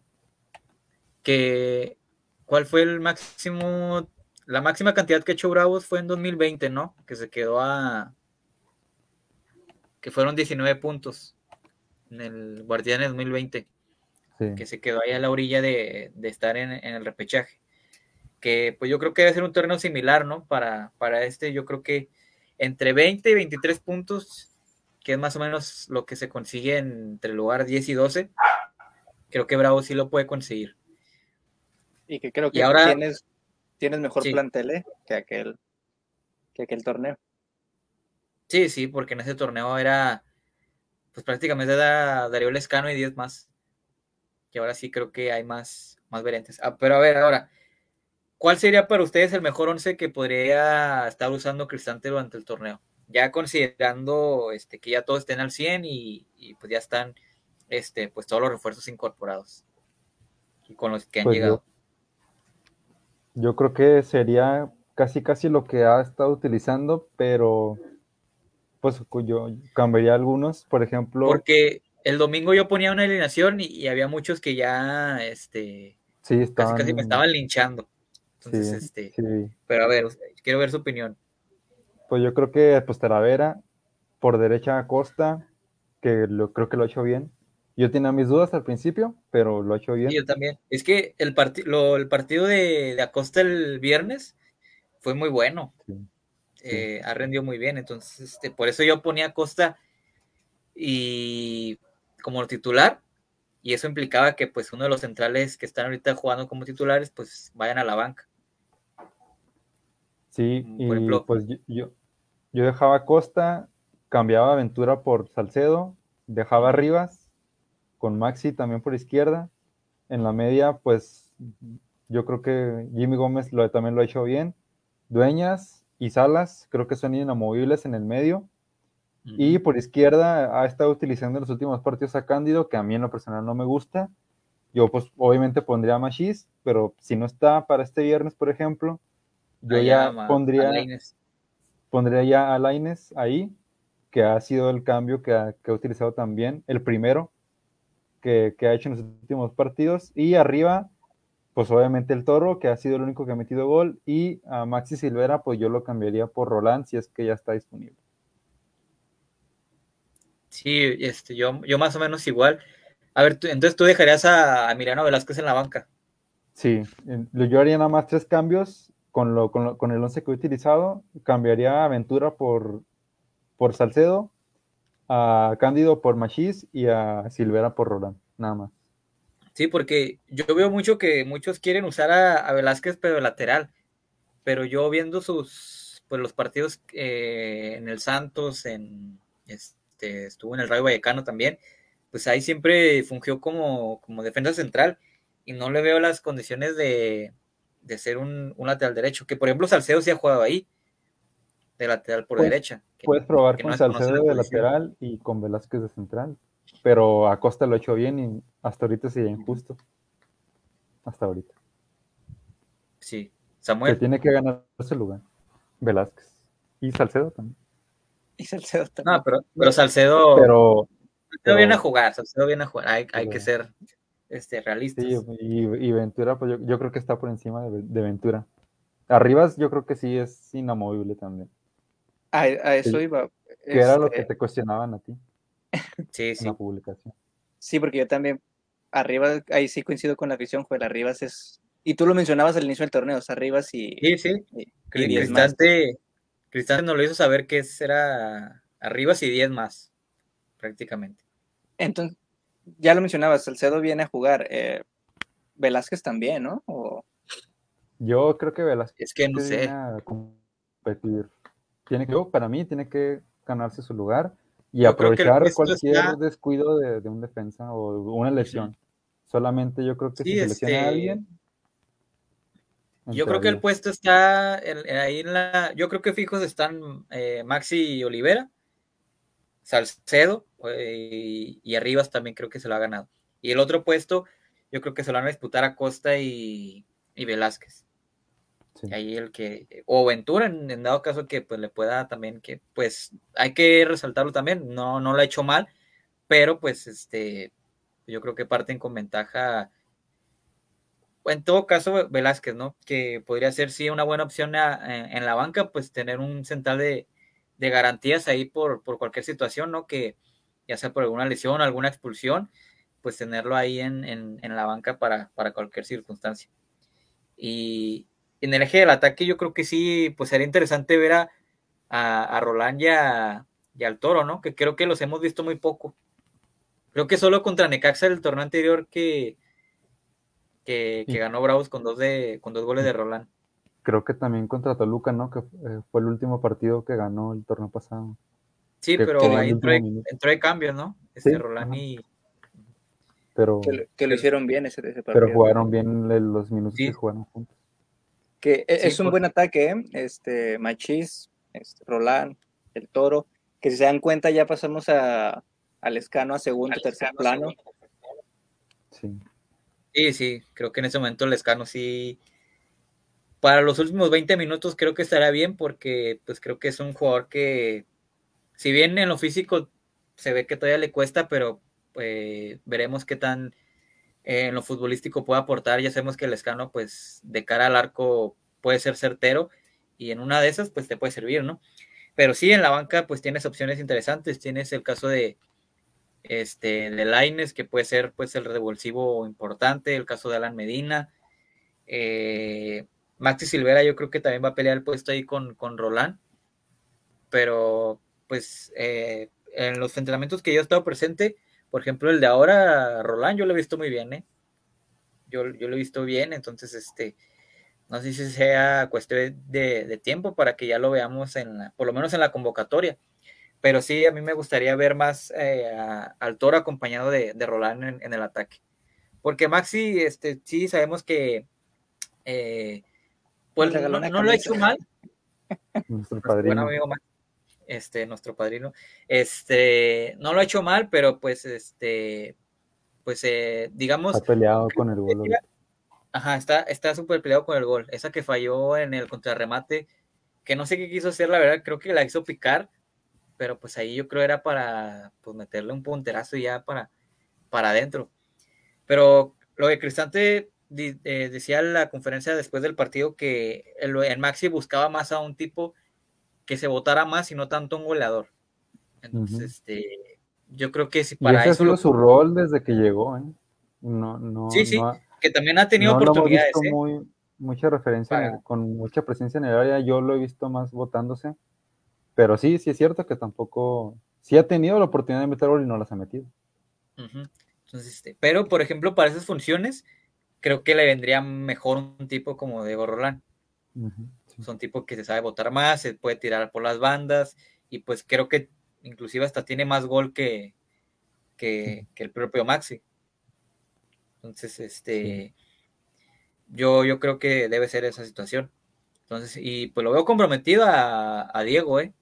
que cuál fue el máximo, la máxima cantidad que echó Bravos fue en 2020, ¿no? Que se quedó a, que fueron 19 puntos en el Guardianes 2020, que se quedó ahí a la orilla de, estar en, el repechaje. Que pues yo creo que debe ser un torneo similar, ¿no? Para, para este, yo creo que entre 20 y 23 puntos, que es más o menos lo que se consigue entre el lugar 10 y 12, creo que Bravo sí lo puede conseguir. Y que creo que ahora, tienes, tienes mejor plantel ¿eh? que, aquel, que aquel torneo. Sí, sí, porque en ese torneo era, pues prácticamente era Darío Lescano y 10 más. Y ahora sí creo que hay más, más variantes. Ah, pero a ver, ahora, ¿cuál sería para ustedes el mejor once que podría estar usando Cristante durante el torneo? Ya considerando este, que ya todos estén al 100 y, pues ya están este, pues todos los refuerzos incorporados y con los que han pues llegado. Yo creo que sería casi casi lo que ha estado utilizando, pero pues yo cambiaría algunos, por ejemplo. Porque el domingo yo ponía una alineación y, había muchos que ya, este, sí, estaban... casi, me estaban linchando. Entonces, este, pero a ver, quiero ver su opinión. Pues yo creo que pues Talavera, por derecha a Costa, que lo, creo que lo ha hecho bien. Yo tenía mis dudas al principio, pero lo ha hecho bien. yo también. Es que el, el partido de, Acosta el viernes fue muy bueno. Eh, ha rendido muy bien. Entonces, este, por eso yo ponía Acosta y como titular. Y eso implicaba que pues uno de los centrales que están ahorita jugando como titulares, pues vayan a la banca. Sí, y pues yo, yo dejaba Costa, cambiaba Aventura por Salcedo, dejaba Rivas con Maxi también por izquierda. En la media, pues yo creo que Jimmy Gómez lo, también lo ha hecho bien. Dueñas y Salas creo que son inamovibles en el medio. Y por izquierda ha estado utilizando en los últimos partidos a Cándido, que a mí en lo personal no me gusta. Yo pues obviamente pondría a Machis, pero si no está para este viernes, por ejemplo, yo ya pondría, pondría ya a Laines ahí, que ha sido el cambio que ha, que ha utilizado también, el primero que, que, ha hecho en los últimos partidos. Y arriba, pues obviamente el Toro, que ha sido el único que ha metido gol. Y a Maxi Silvera, pues yo lo cambiaría por Roland si es que ya está disponible. Sí, este, yo, yo más o menos igual. A ver, entonces tú dejarías a, a Velázquez en la banca. Sí, yo haría nada más tres cambios con, lo, con, con el 11 que he utilizado. Cambiaría a Aventura por, por Salcedo, a Cándido por Machís y a Silvera por Roland, nada más. Sí, porque yo veo mucho que muchos quieren usar a, a Velázquez pero lateral, pero yo viendo sus, pues los partidos eh, en el Santos, en, este, estuvo en el Rayo Vallecano también, pues ahí siempre fungió como, como defensa central y no le veo las condiciones de, de ser un, lateral derecho, que por ejemplo Salcedo sí ha jugado ahí, de lateral por derecha. puedes probar con Salcedo de lateral y con Velázquez de central, pero Acosta lo ha hecho bien y hasta ahorita sería injusto. Hasta ahorita. Sí, Samuel. Que tiene que ganar ese lugar. Velázquez. Y Salcedo también. Y Salcedo también. No, pero, pero Salcedo. Pero, Salcedo viene a jugar, Salcedo viene a jugar. Hay, hay que ser este, realistas. Sí, y, Ventura, pues yo, creo que está por encima de, Ventura. Arribas, yo creo que sí es inamovible también. A, eso iba. Que era lo que este te cuestionaban a ti. Sí, sí. En la publicación. Sí, porque yo también. Arriba, ahí sí coincido con la visión, Joel. Arribas es. Y tú lo mencionabas al inicio del torneo, Arribas y. Sí, sí. Y, Cristante, Cristante nos lo hizo saber que era Arribas y 10 más, prácticamente. Entonces, ya lo mencionabas, Salcedo viene a jugar. Eh, Velázquez también, ¿no? Yo creo que Velázquez. Es que no sé. competir. Tiene que, para mí, tiene que ganarse su lugar y aprovechar cualquier descuido de, un defensa o una lesión. Solamente yo creo que si se lesiona a este alguien. Yo creo que el puesto está ahí en la. Yo creo que fijos están eh, Maxi y Olivera, Salcedo eh, y, Arribas también creo que se lo ha ganado. Y el otro puesto, yo creo que se lo van a disputar a Costa y, Velázquez. Ahí el que, o Ventura, en, dado caso que pues le pueda también, que pues hay que resaltarlo también, no, no lo ha hecho mal, pero pues este, yo creo que parten con ventaja. En todo caso, Velázquez, ¿no? Que podría ser sí una buena opción en, la banca, pues tener un central de, de garantías ahí por, por cualquier situación, ¿no? Que, ya sea por alguna lesión, alguna expulsión, pues tenerlo ahí en, la banca para, cualquier circunstancia. Y en el eje del ataque yo creo que sí, pues sería interesante ver a, a, Roland y, y, al Toro, ¿no? Que creo que los hemos visto muy poco. Creo que solo contra Necaxa el torneo anterior que, que, ganó Bravos con dos, de, con dos goles de Roland. Creo que también contra Toluca, ¿no? Que eh, fue el último partido que ganó el torneo pasado. Sí, pero ahí entró, de cambio, ¿no? Este Roland y. Pero, que, lo hicieron bien ese, ese partido. Pero jugaron bien los minutos que jugaron juntos. Que e, es un buen ataque, ¿eh? Este, Machis, este, Roland, el Toro. Que si se dan cuenta, ya pasamos a, al escano a segundo, tercer plano. Sí. Sí, sí, creo que en ese momento el escano sí. Para los últimos 20 minutos creo que estará bien porque pues creo que es un jugador que si bien en lo físico se ve que todavía le cuesta, pero pues, veremos qué tan eh, en lo futbolístico puede aportar. Ya sabemos que el escano pues de cara al arco puede ser certero y en una de esas pues te puede servir, ¿no? Pero sí, en la banca pues tienes opciones interesantes. Tienes el caso de este de Laines, que puede ser pues el revulsivo importante, el caso de Alan Medina. Eh, Maxi Silvera yo creo que también va a pelear el puesto ahí con, con Roland, pero pues eh, en los entrenamientos que yo he estado presente, por ejemplo el de ahora, Roland, yo lo he visto muy bien, ¿eh? Yo, yo lo he visto bien, entonces este, no sé si sea cuestión de, tiempo para que ya lo veamos en por lo menos en la convocatoria. Pero sí, a mí me gustaría ver más eh, al Toro acompañado de, de Roland en, el ataque. Porque Maxi, este, sí sabemos que eh, pues no, lo ha hecho mal. Nuestro padrino. este, nuestro padrino. Este, no lo ha hecho mal, pero pues, este, pues, eh, digamos. Está peleado con el gol. Ajá, está, está súper peleado con el gol. Esa que falló en el contrarremate, que no sé qué quiso hacer, la verdad, creo que la hizo picar, pero pues ahí yo creo era para pues, meterle un punterazo ya para, para adentro. Pero lo de Cristante eh, decía la conferencia después del partido que el, Maxi buscaba más a un tipo que se votara más y no tanto un goleador. Entonces, este, yo creo que si para y ese eso. su rol desde que llegó, ¿eh? No, no, sí, sí, que también ha tenido oportunidades. ¿eh? muy, mucha referencia, con mucha presencia en el área, yo lo he visto más votándose. Pero sí, sí es cierto que tampoco, sí ha tenido la oportunidad de meter gol y no las ha metido. Entonces, este, pero por ejemplo, para esas funciones, creo que le vendría mejor un tipo como Diego Rolán. Son tipos que se sabe votar más, se puede tirar por las bandas y pues creo que inclusive hasta tiene más gol que, que, el propio Maxi. Entonces, este, yo, yo creo que debe ser esa situación. Entonces, y pues lo veo comprometido a, Diego, ¿eh?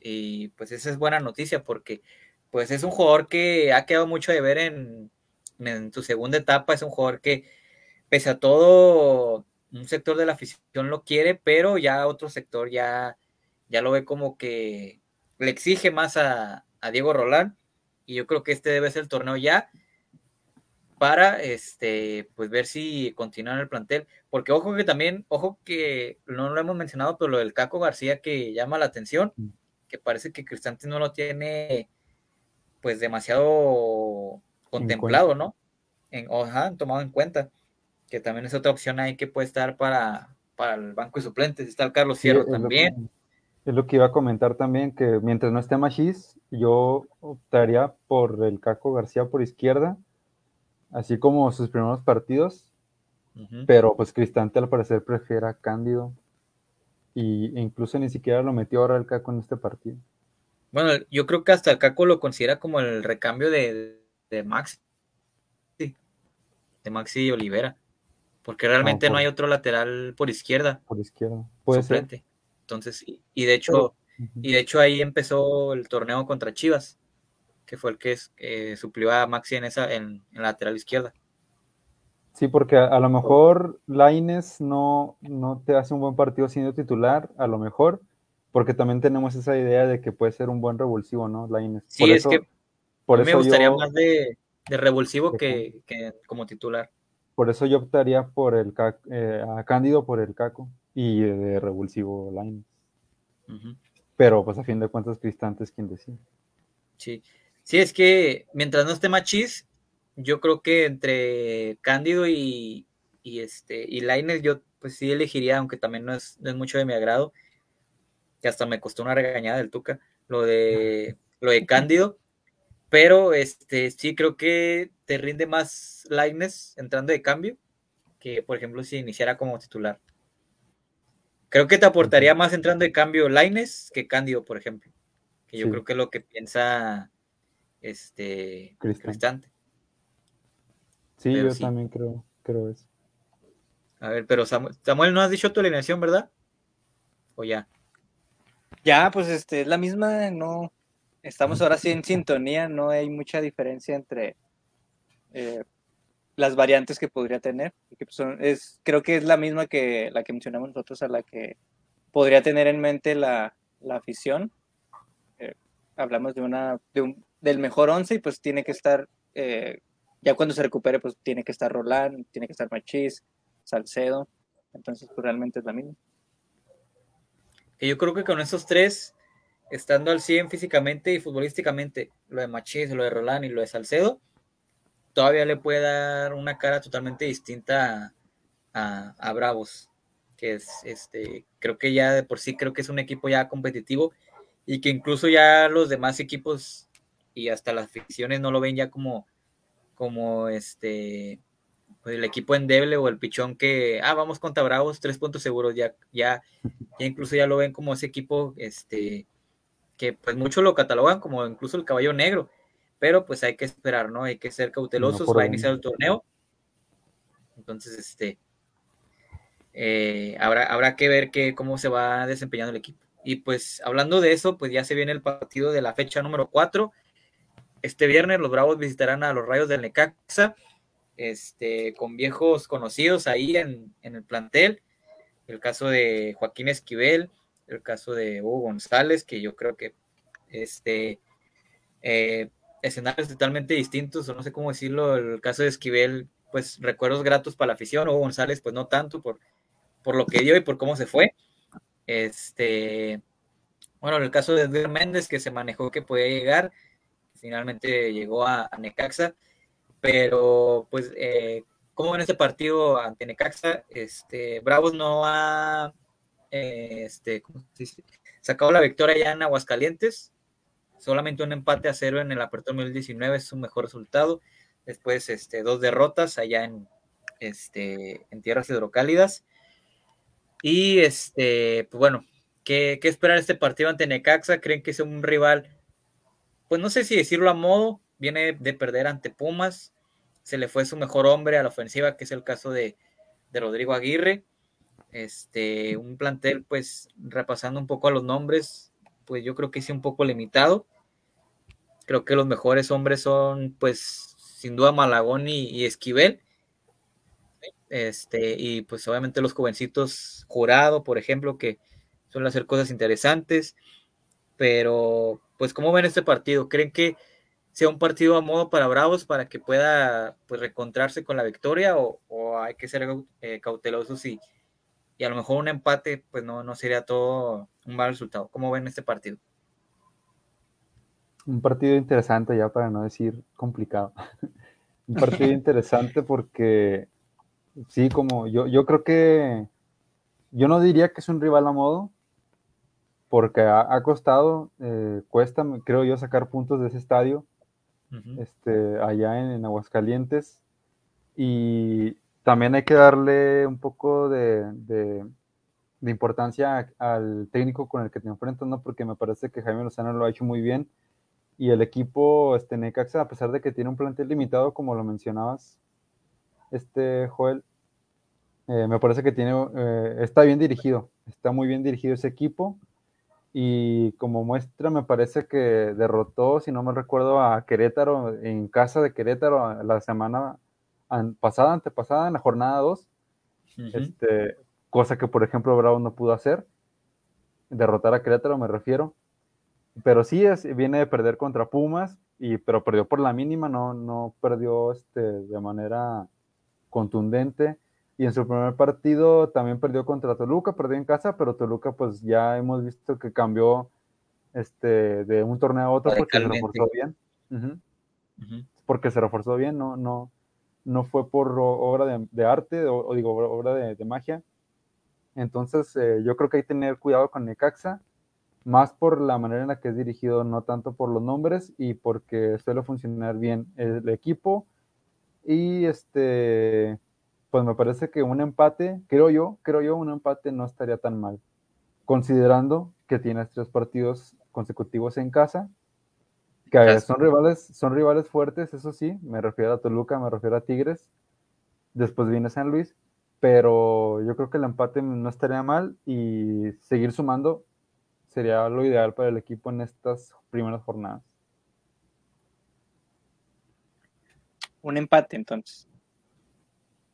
Y pues esa es buena noticia porque pues es un jugador que ha quedado mucho de ver en, en su segunda etapa, es un jugador que pese a todo, un sector de la afición lo quiere, pero ya otro sector ya, ya lo ve como que le exige más a, Diego Rolán. Y yo creo que este debe ser el torneo ya para este pues ver si continúa en el plantel. Porque ojo que también, ojo que no lo hemos mencionado, pero lo del Caco García que llama la atención, mm. que parece que Cristante no lo tiene pues demasiado contemplado, ¿no? En, oja, tomado en cuenta que también es otra opción ahí que puede estar para, para el banco de suplentes. Está el Carlos Cierro también. es lo que iba a comentar también, que mientras no esté Machis, yo optaría por el Caco García por izquierda, así como sus primeros partidos, pero pues Cristante al parecer prefiere a Cándido y, e incluso ni siquiera lo metió ahora el Caco en este partido. Bueno, yo creo que hasta el Caco lo considera como el recambio de, de Maxi, de Maxi Olivera porque realmente no, hay otro lateral por izquierda. Por izquierda. Puede ser. Entonces, y, de hecho, y de hecho ahí empezó el torneo contra Chivas, que fue el que suplió a Maxi en esa, en, la lateral izquierda. Sí, porque a, lo mejor Laines no, no te hace un buen partido siendo titular, a lo mejor, porque también tenemos esa idea de que puede ser un buen revulsivo, ¿no? Laines. Sí, es que por me gustaría más de, revulsivo que, que como titular. Por eso yo optaría por el eh, a Cándido por el Caco y de revulsivo Line. Pero pues a fin de cuentas Cristante es quien decide. Sí. Sí, es que mientras no esté Machis, yo creo que entre Cándido y, y este y Laines yo pues sí elegiría, aunque también no es, no es mucho de mi agrado, que hasta me costó una regañada del Tuca, lo de lo de Cándido, pero este sí creo que te rinde más Lightness entrando de cambio que, por ejemplo, si iniciara como titular. Creo que te aportaría más entrando de cambio Lightness que Cándido, por ejemplo. Que yo creo que es lo que piensa este Cristante. Sí, yo también creo, creo eso. A ver, pero Samuel, Samuel, no has dicho tu alineación, ¿verdad? ¿O ya? Ya, pues este, es la misma, no, estamos ahora sí en sintonía, no hay mucha diferencia entre eh, las variantes que podría tener. Que pues, es, creo que es la misma que la que mencionamos nosotros, a la que podría tener en mente la, la afición. Eh, hablamos de una de un, del mejor once y pues tiene que estar, eh, ya cuando se recupere, pues tiene que estar Roland, tiene que estar Machís, Salcedo. Entonces, pues realmente es la misma. yo creo que con esos tres, estando al 100 físicamente y futbolísticamente, lo de Machís, lo de Roland y lo de Salcedo, todavía le puede dar una cara totalmente distinta a, Bravos, que es este, creo que ya de por sí creo que es un equipo ya competitivo y que incluso ya los demás equipos y hasta las ficciones no lo ven ya como, como este, pues el equipo endeble o el pichón que, ah, vamos contra Bravos, tres puntos seguros, ya, ya, ya incluso ya lo ven como ese equipo, este, que pues muchos lo catalogan como incluso el caballo negro, pero pues hay que esperar, ¿no? Hay que ser cautelosos, va a iniciar el torneo. Entonces, este, eh, habrá, habrá que ver que, cómo se va desempeñando el equipo. Y pues hablando de eso, pues ya se viene el partido de la fecha número 4. Este viernes los Bravos visitarán a los Rayos del Necaxa, este, con viejos conocidos ahí en, en el plantel. El caso de Joaquín Esquivel, el caso de Hugo González, que yo creo que este, eh, escenarios totalmente distintos, o no sé cómo decirlo, el caso de Esquivel, pues recuerdos gratos para la afición, o González, pues no tanto por, por lo que dio y por cómo se fue. Este, bueno, en el caso de Edgar Méndez, que se manejó que podía llegar, finalmente llegó a, Necaxa, pero pues, eh, como en este partido ante Necaxa, este, Bravos no ha este, sacado la victoria ya en Aguascalientes, solamente un empate a cero en el Apertura 2019 es su mejor resultado. Después, este, dos derrotas allá en, este, en tierras hidrocálidas. Y este, pues bueno, ¿qué, ¿qué, esperar este partido ante Necaxa? ¿Creen que es un rival? Pues no sé si decirlo a modo, viene de perder ante Pumas, se le fue su mejor hombre a la ofensiva, que es el caso de, de Rodrigo Aguirre. Este, un plantel, pues repasando un poco a los nombres, pues yo creo que sí un poco limitado. Creo que los mejores hombres son, pues, sin duda Malagón y, Esquivel. Este, y pues obviamente los jovencitos jurado, por ejemplo, que suelen hacer cosas interesantes. Pero, pues, ¿cómo ven este partido? ¿Creen que sea un partido a modo para Bravos para que pueda pues reencontrarse con la victoria o, hay que ser eh, cautelosos y, y, a lo mejor un empate pues no, no sería todo un mal resultado. ¿Cómo ven este partido? Un partido interesante ya para no decir complicado. un partido interesante porque sí, como yo, yo creo que yo no diría que es un rival a modo, porque ha, costado, eh, cuesta, creo yo, sacar puntos de ese estadio, este, allá en, Aguascalientes. Y también hay que darle un poco de, importancia al técnico con el que te enfrentas, ¿no? Porque me parece que Jaime Lozano lo ha hecho muy bien y el equipo este, Necaxa, a pesar de que tiene un plantel limitado, como lo mencionabas, este Joel, eh, me parece que tiene, eh, está bien dirigido, está muy bien dirigido ese equipo y como muestra me parece que derrotó, si no me recuerdo, a Querétaro en casa de Querétaro la semana pasada, antepasada, en la jornada 2. este, cosa que por ejemplo Bravo no pudo hacer. Derrotar a Querétaro me refiero. Pero sí es, viene de perder contra Pumas, y, pero perdió por la mínima, no, no perdió este, de manera contundente. Y en su primer partido también perdió contra Toluca, perdió en casa, pero Toluca pues ya hemos visto que cambió este, de un torneo a otro porque se reforzó bien. Porque se reforzó bien, no, no, no fue por obra de, arte, o, digo, obra de magia, entonces, eh, yo creo que hay que tener cuidado con Necaxa, más por la manera en la que es dirigido, no tanto por los nombres y porque suele funcionar bien el equipo. Y este, pues me parece que un empate, creo yo, creo yo, un empate no estaría tan mal, considerando que tienes tres partidos consecutivos en casa, que son rivales, son rivales fuertes, eso sí, me refiero a Toluca, me refiero a Tigres, después viene San Luis, pero yo creo que el empate no estaría mal y seguir sumando sería lo ideal para el equipo en estas primeras jornadas. Un empate entonces.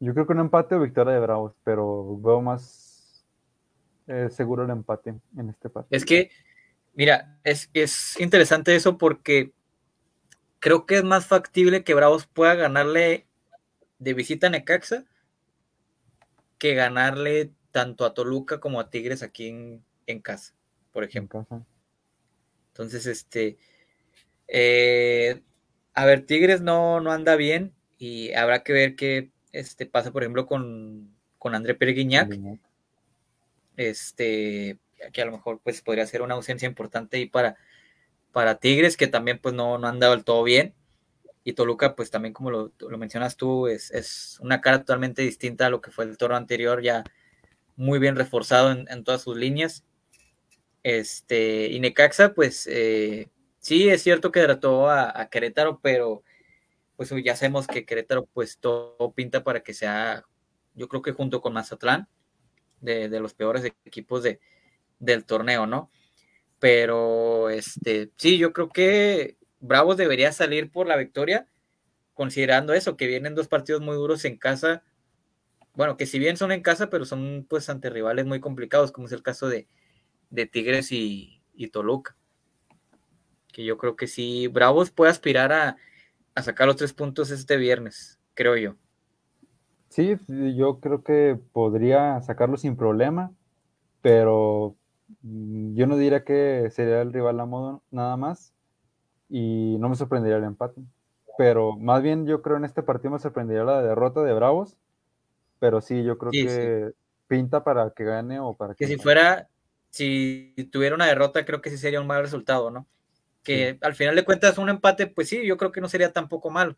Yo creo que un empate o victoria de Bravos, pero veo más eh, seguro el empate en este partido. Es que, mira, es, es interesante eso porque creo que es más factible que Bravos pueda ganarle de visita a Necaxa que ganarle tanto a Toluca como a Tigres aquí en, casa, por ejemplo. Entonces, este, eh, a ver, Tigres no, no anda bien y habrá que ver qué este, pasa, por ejemplo, con, con André Pereguiñac. Este, que a lo mejor pues podría ser una ausencia importante ahí para, para Tigres, que también pues no, no han dado del todo bien. Y Toluca, pues también como lo, mencionas tú, es, es, una cara totalmente distinta a lo que fue el toro anterior, ya muy bien reforzado en, todas sus líneas. Este, y Necaxa, pues eh, sí, es cierto que derrotó a, Querétaro, pero pues ya sabemos que Querétaro, pues todo pinta para que sea, yo creo que junto con Mazatlán, de, de los peores equipos de, del torneo, ¿no? Pero este, sí, yo creo que Bravos debería salir por la victoria, considerando eso, que vienen dos partidos muy duros en casa. Bueno, que si bien son en casa, pero son pues ante rivales muy complicados, como es el caso de, Tigres y, Toluca. Que yo creo que sí, Bravos puede aspirar a, sacar los tres puntos este viernes, creo yo. Sí, yo creo que podría sacarlo sin problema, pero yo no diría que sería el rival a modo nada más y no me sorprendería el empate. Pero más bien yo creo en este partido me sorprendería la derrota de Bravos, pero sí, yo creo que pinta para que gane o para que... si fuera, si tuviera una derrota, creo que sí sería un mal resultado, ¿no? Que al final de cuentas un empate, pues sí, yo creo que no sería tampoco mal.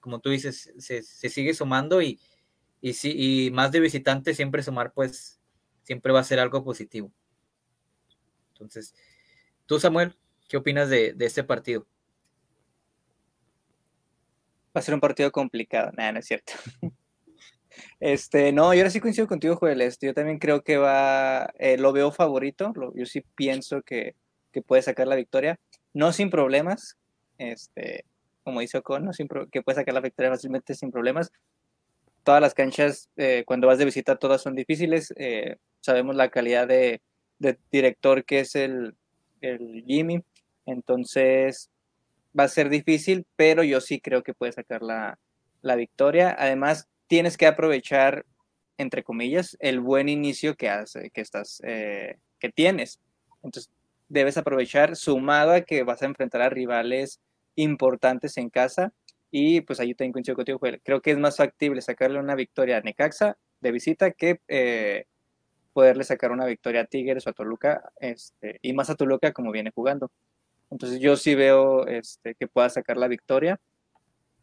como tú dices, se, sigue sumando y, y, sí, y más de visitante siempre sumar, pues siempre va a ser algo positivo. Entonces, tú Samuel, ¿Qué opinas de, este partido? Va a ser un partido complicado. Nada, no es cierto. Este, no, yo ahora sí coincido contigo, Joel. Este, yo también creo que va, eh, lo veo favorito. yo sí pienso que, puede sacar la victoria. No sin problemas. Este, como dice Ocon, no sin que puede sacar la victoria fácilmente sin problemas. Todas las canchas, eh, cuando vas de visita, todas son difíciles. Eh, sabemos la calidad de, director que es el, el Jimmy. Entonces va a ser difícil, pero yo sí creo que puede sacar la, victoria. Además, tienes que aprovechar, entre comillas, el buen inicio que, hace, que, estás, eh, que tienes. Entonces, debes aprovechar sumado a que vas a enfrentar a rivales importantes en casa. Y pues ahí tengo coincido contigo, Creo que es más factible sacarle una victoria a Necaxa de visita que eh, poderle sacar una victoria a Tigres o a Toluca, este, y más a Toluca como viene jugando. Entonces yo sí veo este, que pueda sacar la victoria.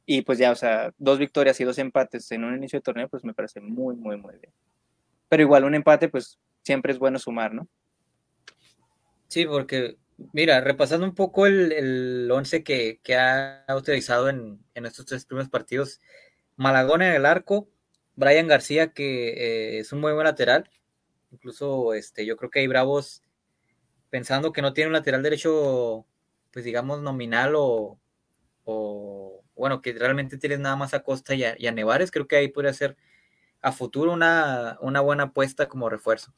Y pues ya, o sea, dos victorias y dos empates en un inicio de torneo, pues me parece muy, muy, muy bien. Pero igual un empate, pues siempre es bueno sumar, ¿no? Sí, porque, mira, repasando un poco el, el once que, ha utilizado en, estos tres primeros partidos, Malagón en el arco, Brian García, que eh, es un muy buen lateral, incluso este, yo creo que hay Bravos, pensando que no tiene un lateral derecho pues digamos, nominal o, bueno, que realmente tienes nada más a Costa y a, Nevares, creo que ahí podría ser a futuro una, buena apuesta como refuerzo.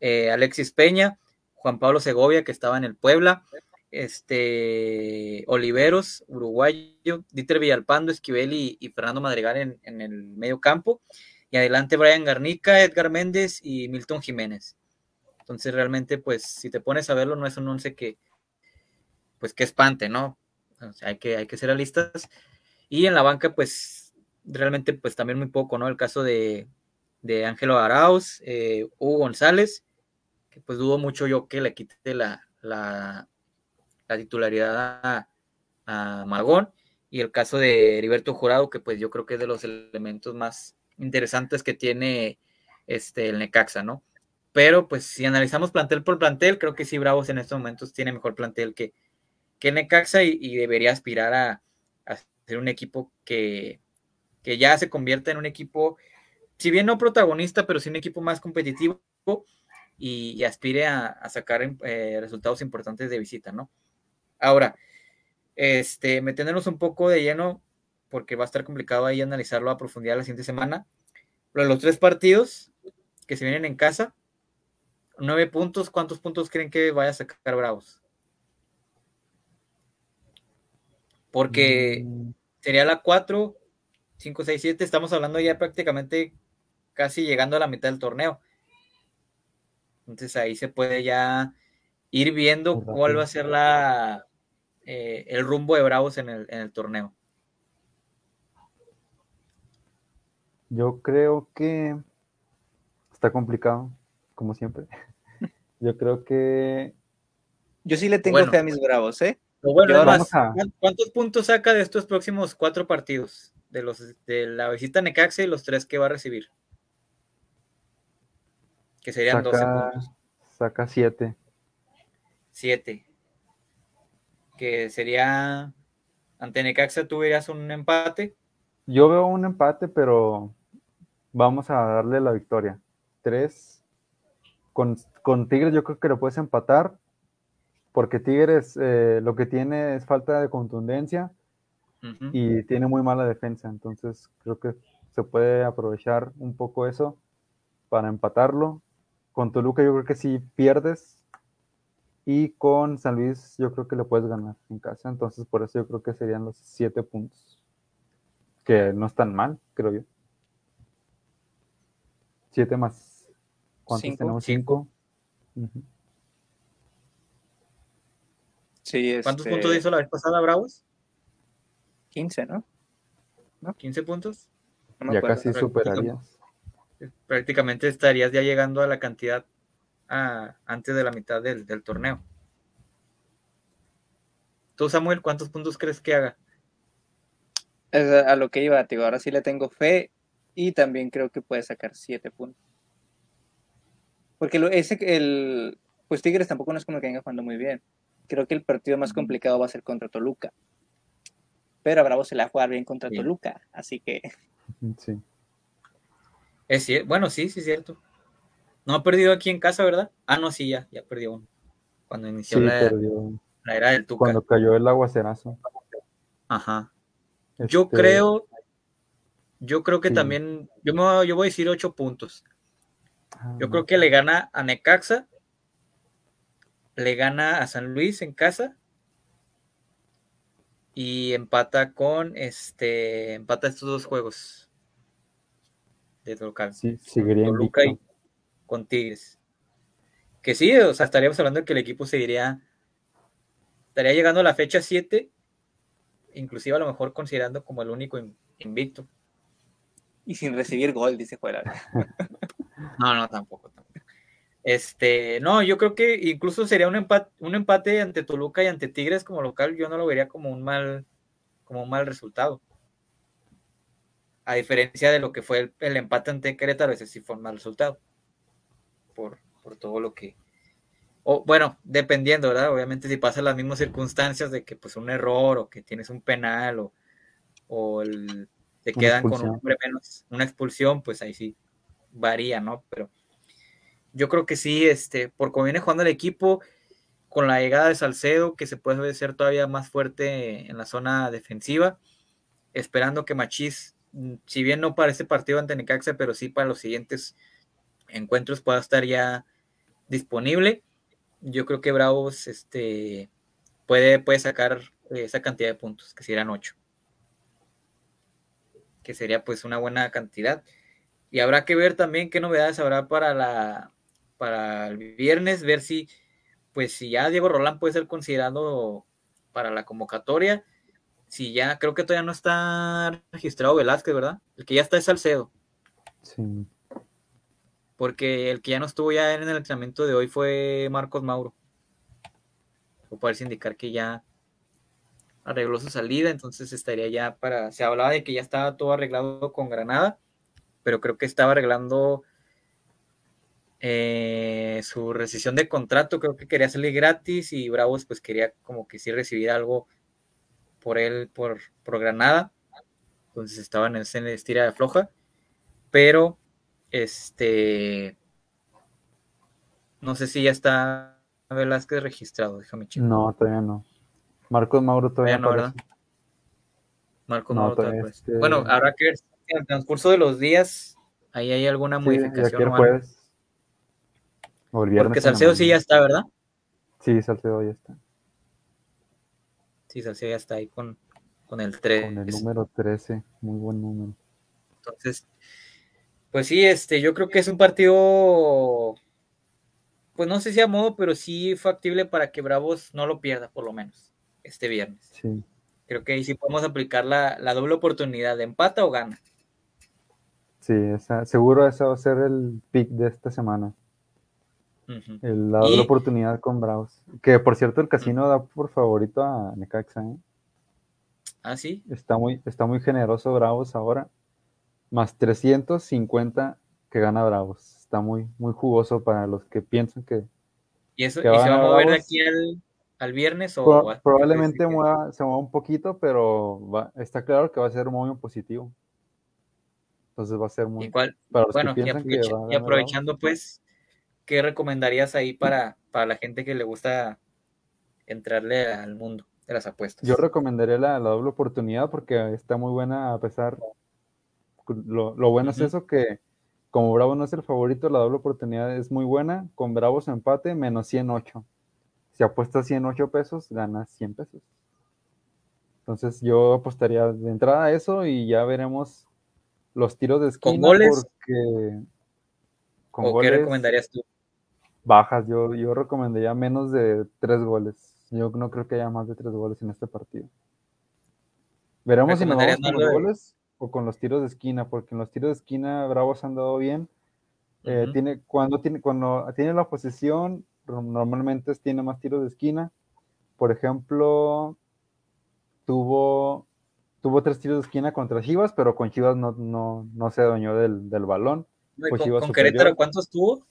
Eh, Alexis Peña, Juan Pablo Segovia, que estaba en el Puebla, este, Oliveros, uruguayo, Dieter Villalpando, Esquivel y, Fernando Madrigal en, en, el medio campo, y adelante Brian Garnica, Edgar Méndez y Milton Jiménez. Entonces realmente, pues, si te pones a verlo, no es un once que, pues qué espante, ¿no? hay, que, hay que ser realistas. Y en la banca, pues realmente, pues también muy poco, ¿no? El caso de, de Ángelo Arauz, eh, Hugo González, que pues dudo mucho yo que le quite la, la, titularidad a, Magón. Y el caso de Heriberto Jurado, que pues yo creo que es de los elementos más interesantes que tiene este, el Necaxa, ¿no? Pero pues si analizamos plantel por plantel, creo que sí Bravos en estos momentos tiene mejor plantel que, que Necaxa y, debería aspirar a, ser un equipo que, ya se convierta en un equipo, si bien no protagonista, pero sí un equipo más competitivo y, aspire a, sacar eh, resultados importantes de visita, ¿no? Ahora, este, metiéndonos un poco de lleno, porque va a estar complicado ahí analizarlo a profundidad la siguiente semana. los tres partidos que se vienen en casa, nueve puntos, ¿cuántos puntos creen que vaya a sacar Bravos? Porque mm. sería la 4, 5, 6, 7, estamos hablando ya prácticamente casi llegando a la mitad del torneo. Entonces ahí se puede ya ir viendo cuál va a ser la, eh, el rumbo de Bravos en el, en el torneo. Yo creo que está complicado, como siempre. Yo creo que. Yo sí le tengo fe a mis bravos, ¿eh? ¿Cuántos puntos saca de estos próximos cuatro partidos? De los de la visita a Necaxa y los tres que va a recibir. Que serían saca, 12 puntos. Saca siete. Siete. Que sería. Ante Necaxa tú verías un empate. Yo veo un empate, pero vamos a darle la victoria. Tres. Con, con Tigres yo creo que lo puedes empatar, porque Tigres eh, lo que tiene es falta de contundencia y tiene muy mala defensa, entonces creo que se puede aprovechar un poco eso para empatarlo. Con Toluca yo creo que si pierdes y con San Luis yo creo que le puedes ganar en casa, entonces por eso yo creo que serían los siete puntos, que no están mal, creo yo. Siete más. ¿Cuántos tenemos? Cinco. ¿Cuántos este puntos hizo la vez pasada Bravos? 15, ¿no? ¿No? ¿15 puntos? ya casi superarías. Prácticamente estarías ya llegando a la cantidad antes de la mitad del, del, torneo. Tú, Samuel, ¿cuántos puntos crees que haga? a lo que iba, tío. Ahora sí le tengo fe y también creo que puede sacar 7 puntos. Porque lo, ese, el, pues Tigres tampoco no es como que venga jugando muy bien. Creo que el partido más complicado va a ser contra Toluca. Pero a Bravo se la va a jugar bien contra Toluca, así que. Sí. Es cierto. Bueno, sí, sí, es cierto. No ha perdido aquí en casa, ¿verdad? Ah, no, sí, ya, ya perdió uno. Cuando inició la, la, era del Tuca. Cuando cayó el aguacerazo. Ajá. Yo este, creo, yo creo que también, yo, me, yo voy a decir ocho puntos. yo ah, creo que le gana a Necaxa, le gana a San Luis en casa y empata con este, empata estos dos juegos de local. Sí, seguiría y con Tigres. Que sí, o sea, estaríamos hablando de que el equipo seguiría, estaría llegando a la fecha 7, inclusive a lo mejor considerando como el único invicto y sin recibir gol, dice fuera. no, no, tampoco, Este, no, yo creo que incluso sería un empate, un empate ante Toluca y ante Tigres como local, yo no lo vería como un mal, como un mal resultado. A diferencia de lo que fue el, empate ante Querétaro, ese sí fue un mal resultado. Por, por todo lo que. O, bueno, dependiendo, ¿verdad? Obviamente si pasan las mismas circunstancias de que pues un error o que tienes un penal o, o el te quedan con un hombre menos, una expulsión, pues ahí sí varía, ¿no? Pero yo creo que sí, este, por cómo viene jugando el equipo, con la llegada de Salcedo, que se puede ser todavía más fuerte en la zona defensiva, esperando que Machís, mm, si bien no para este partido ante Necaxa, pero sí para los siguientes encuentros pueda estar ya disponible. Yo creo que Bravos este, puede, puede sacar esa cantidad de puntos, que serán ocho que sería pues una buena cantidad. Y habrá que ver también qué novedades habrá para la para el viernes, ver si pues si ya Diego Rolán puede ser considerado para la convocatoria. Si ya creo que todavía no está registrado Velázquez, ¿verdad? El que ya está es Salcedo. Sí. Porque el que ya no estuvo ya en el entrenamiento de hoy fue Marcos Mauro. O parece indicar que ya arregló su salida, entonces estaría ya para, se hablaba de que ya estaba todo arreglado con Granada, pero creo que estaba arreglando eh, su rescisión de contrato, creo que quería salir gratis y Bravos pues quería como que sí recibir algo por él, por, por Granada, entonces estaban en ese estira de floja, pero este, no sé si ya está Velázquez registrado, déjame checar. No, todavía no. Marcos Mauro todavía no, ¿verdad? Marcos Mauro todavía. Este... Bueno, habrá que ver en el transcurso de los días Ahí hay alguna Sí, modificación. el jueves. O el viernes. Porque Salcedo sí ya está, ¿verdad? Sí, Salcedo ya está. Sí, Salcedo ya está ahí con, con el 3. Con el número 13. Muy buen número. Entonces, pues sí, este, yo creo que es un partido, pues no sé si a modo, pero sí factible para que Bravos no lo pierda, por lo menos, este viernes. Sí. Creo que ahí sí podemos aplicar la, la doble oportunidad de empata o gana. Sí, esa, seguro ese va a ser el pick de esta semana. El, la doble Y- oportunidad con Bravos. Que por cierto, el casino da por favorito a Necaxa. ¿eh? Ah, sí. Está, muy, está muy generoso Bravos ahora. Más 350 que gana Bravos. Está muy, muy jugoso para los que piensan que ¿Y eso Que y se va a mover de aquí al, al viernes o Pro- a- probablemente que- mueva- se mueva un poquito, pero va- está claro que va a ser muy positivo. Entonces va a ser muy... igual, bueno, y, aprovecha- aprovechando, pues, ¿qué recomendarías ahí para, para la gente que le gusta entrarle al mundo de las apuestas? Yo recomendaría la, la doble oportunidad porque está muy buena a pesar. Lo, lo bueno es eso que como Bravo no es el favorito, la doble oportunidad es muy buena. Con Bravos empate, menos 108. Si apuestas 108 pesos, ganas 100 pesos. Entonces yo apostaría de entrada a eso y ya veremos los tiros de esquina goles? porque con ¿O qué recomendarías tú? bajas. Yo, yo recomendaría menos de tres goles. Yo no creo que haya más de tres goles en este partido. Veremos si nos vamos ¿Recomendarías con los goles o con los tiros de esquina, porque en los tiros de esquina Bravos han dado bien. Eh, tiene, cuando, tiene, cuando tiene la posesión, ro- normalmente tiene más tiros de esquina. Por ejemplo, tuvo, tuvo tres tiros de esquina contra Chivas, pero con Chivas no, no, no se adueñó del, del balón. Pues con. Querétaro, ¿cuántos tuvo?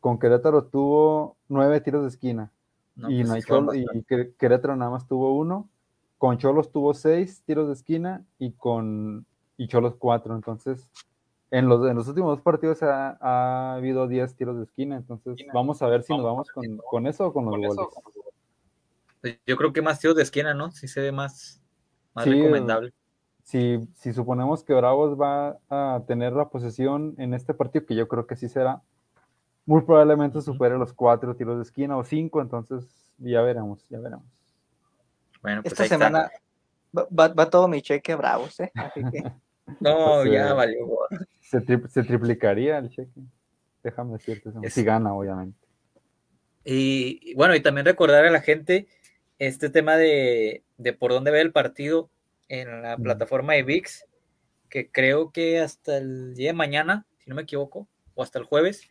Con Querétaro tuvo nueve tiros de esquina. No, y, pues Cholo- y Querétaro nada más tuvo uno. Con Cholos tuvo seis tiros de esquina y con y Cholos cuatro. Entonces, en los, en los últimos dos partidos ha, ha habido 10 tiros de esquina. Entonces, vamos a ver si nos vamos con, con eso o con los goles. Pues Yo creo que más tiros de esquina, ¿no? Sí se ve más, más Sí, recomendable. Si, si suponemos que Bravos va a tener la posesión en este partido, que yo creo que sí será, muy probablemente supere los cuatro tiros de esquina o cinco. Entonces, ya veremos, ya veremos. Bueno, pues Esta semana va, va- va todo mi cheque a Bravos, ¿eh? Así que No, ya valió. Se, tri- se triplicaría el cheque. Déjame decirte. eso. Si gana, obviamente. Y bueno, y también recordar a la gente este tema de, de por dónde ver el partido en la plataforma de VIX, que creo que hasta el día de mañana, si no me equivoco, o hasta el jueves,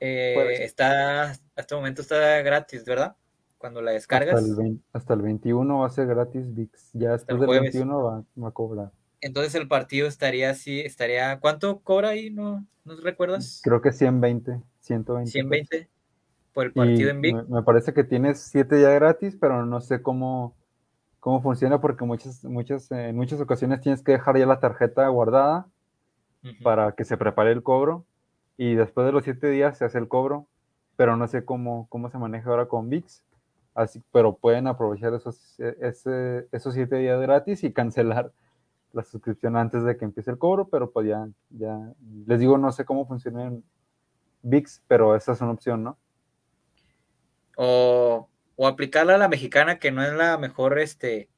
eh, Jueves. está, hasta este momento está gratis, ¿verdad? Cuando la descargas. Hasta el, 20 hasta el 21 va a ser gratis VIX. Ya después el del jueves. 21 va, va a cobrar. Entonces el partido estaría así, estaría, ¿cuánto cobra ahí? ¿No, no recuerdas? Creo que 120, 120. 120 por el partido Y en VIX. me, me parece que tienes 7 ya gratis, pero no sé cómo, cómo funciona porque muchas, muchas, eh, en muchas ocasiones tienes que dejar ya la tarjeta guardada para que se prepare el cobro y después de los 7 días se hace el cobro, pero no sé cómo, cómo se maneja ahora con VIX. Así, pero pueden aprovechar esos, e- ese- esos 7 días gratis y cancelar la suscripción antes de que empiece el cobro, pero pues ya, ya, les digo, no sé cómo funciona en VIX, pero esa es una opción, ¿no? O, o aplicarla a la mexicana, que no es la mejor este,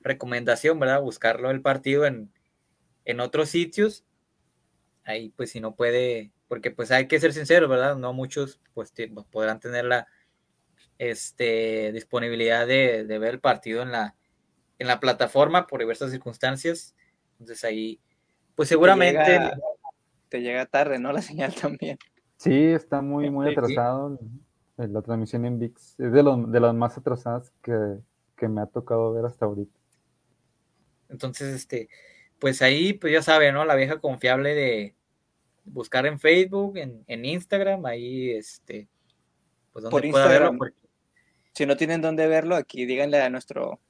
recomendación, ¿verdad? Buscarlo el partido en, en otros sitios. Ahí, pues, si no puede, porque pues hay que ser sinceros, ¿verdad? No muchos, pues, ti- podrán tener la este, disponibilidad de, de ver el partido en la, en la plataforma por diversas circunstancias. Entonces ahí, pues seguramente... Te llega, te llega tarde, ¿no? La señal también. Sí, está muy, muy sí. atrasado la transmisión en VIX. Es de, los, de las más atrasadas que, que me ha tocado ver hasta ahorita. Entonces, este, pues ahí, pues ya sabe, ¿no? La vieja confiable de buscar en Facebook, en, en Instagram, ahí, este, pues donde Por pueda verlo. Instagram. porque Si no tienen dónde verlo, aquí díganle a nuestro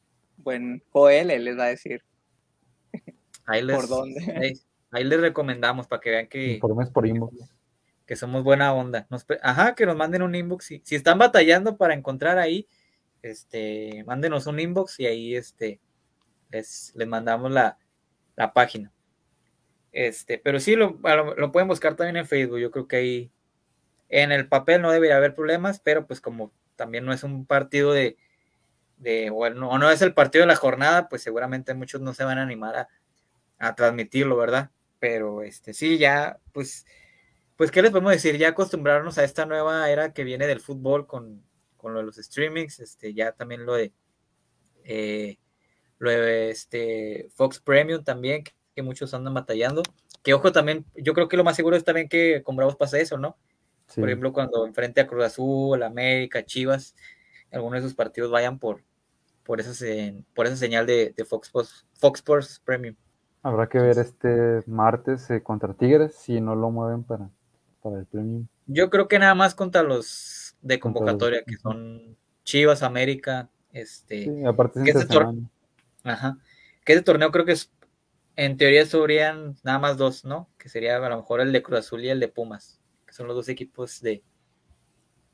buen Joel, él les va a decir ahí les, por dónde. Ahí, ahí les recomendamos para que vean que, Informes por inbox. que somos buena onda. Nos ajá, que nos manden un inbox. Si, si están batallando para encontrar ahí, este, mándenos un inbox y ahí, este, les, les mandamos la, la página. Este, pero sí lo, lo, pueden buscar también en Facebook. Yo creo que ahí en el papel no debería haber problemas, pero pues como también no es un partido de, de bueno, o no es el partido de la jornada, pues seguramente muchos no se van a animar a, a transmitirlo, ¿verdad? Pero este sí, ya, pues, pues, ¿qué les podemos decir? Ya acostumbrarnos a esta nueva era que viene del fútbol con, con lo de los streamings, este, ya también lo de eh, lo de este Fox Premium también, que, muchos andan batallando. Que ojo también, yo creo que lo más seguro es también que con Bravos pasa eso, ¿no? Por ejemplo, cuando enfrente a Cruz Azul, América, Chivas, algunos de esos partidos vayan por, por, esa, por esa señal de, Fox, Fox Sports Premium. Habrá que ver este martes eh, contra Tigres si no lo mueven para, para el Premium. Yo creo que nada más contra los de convocatoria, que son Chivas, América, este. Sí, aparte que este, Ajá. que este torneo creo que es, en teoría sobrían nada más dos, ¿no? Que sería a lo mejor el de Cruz Azul y el de Pumas, que son los dos equipos de,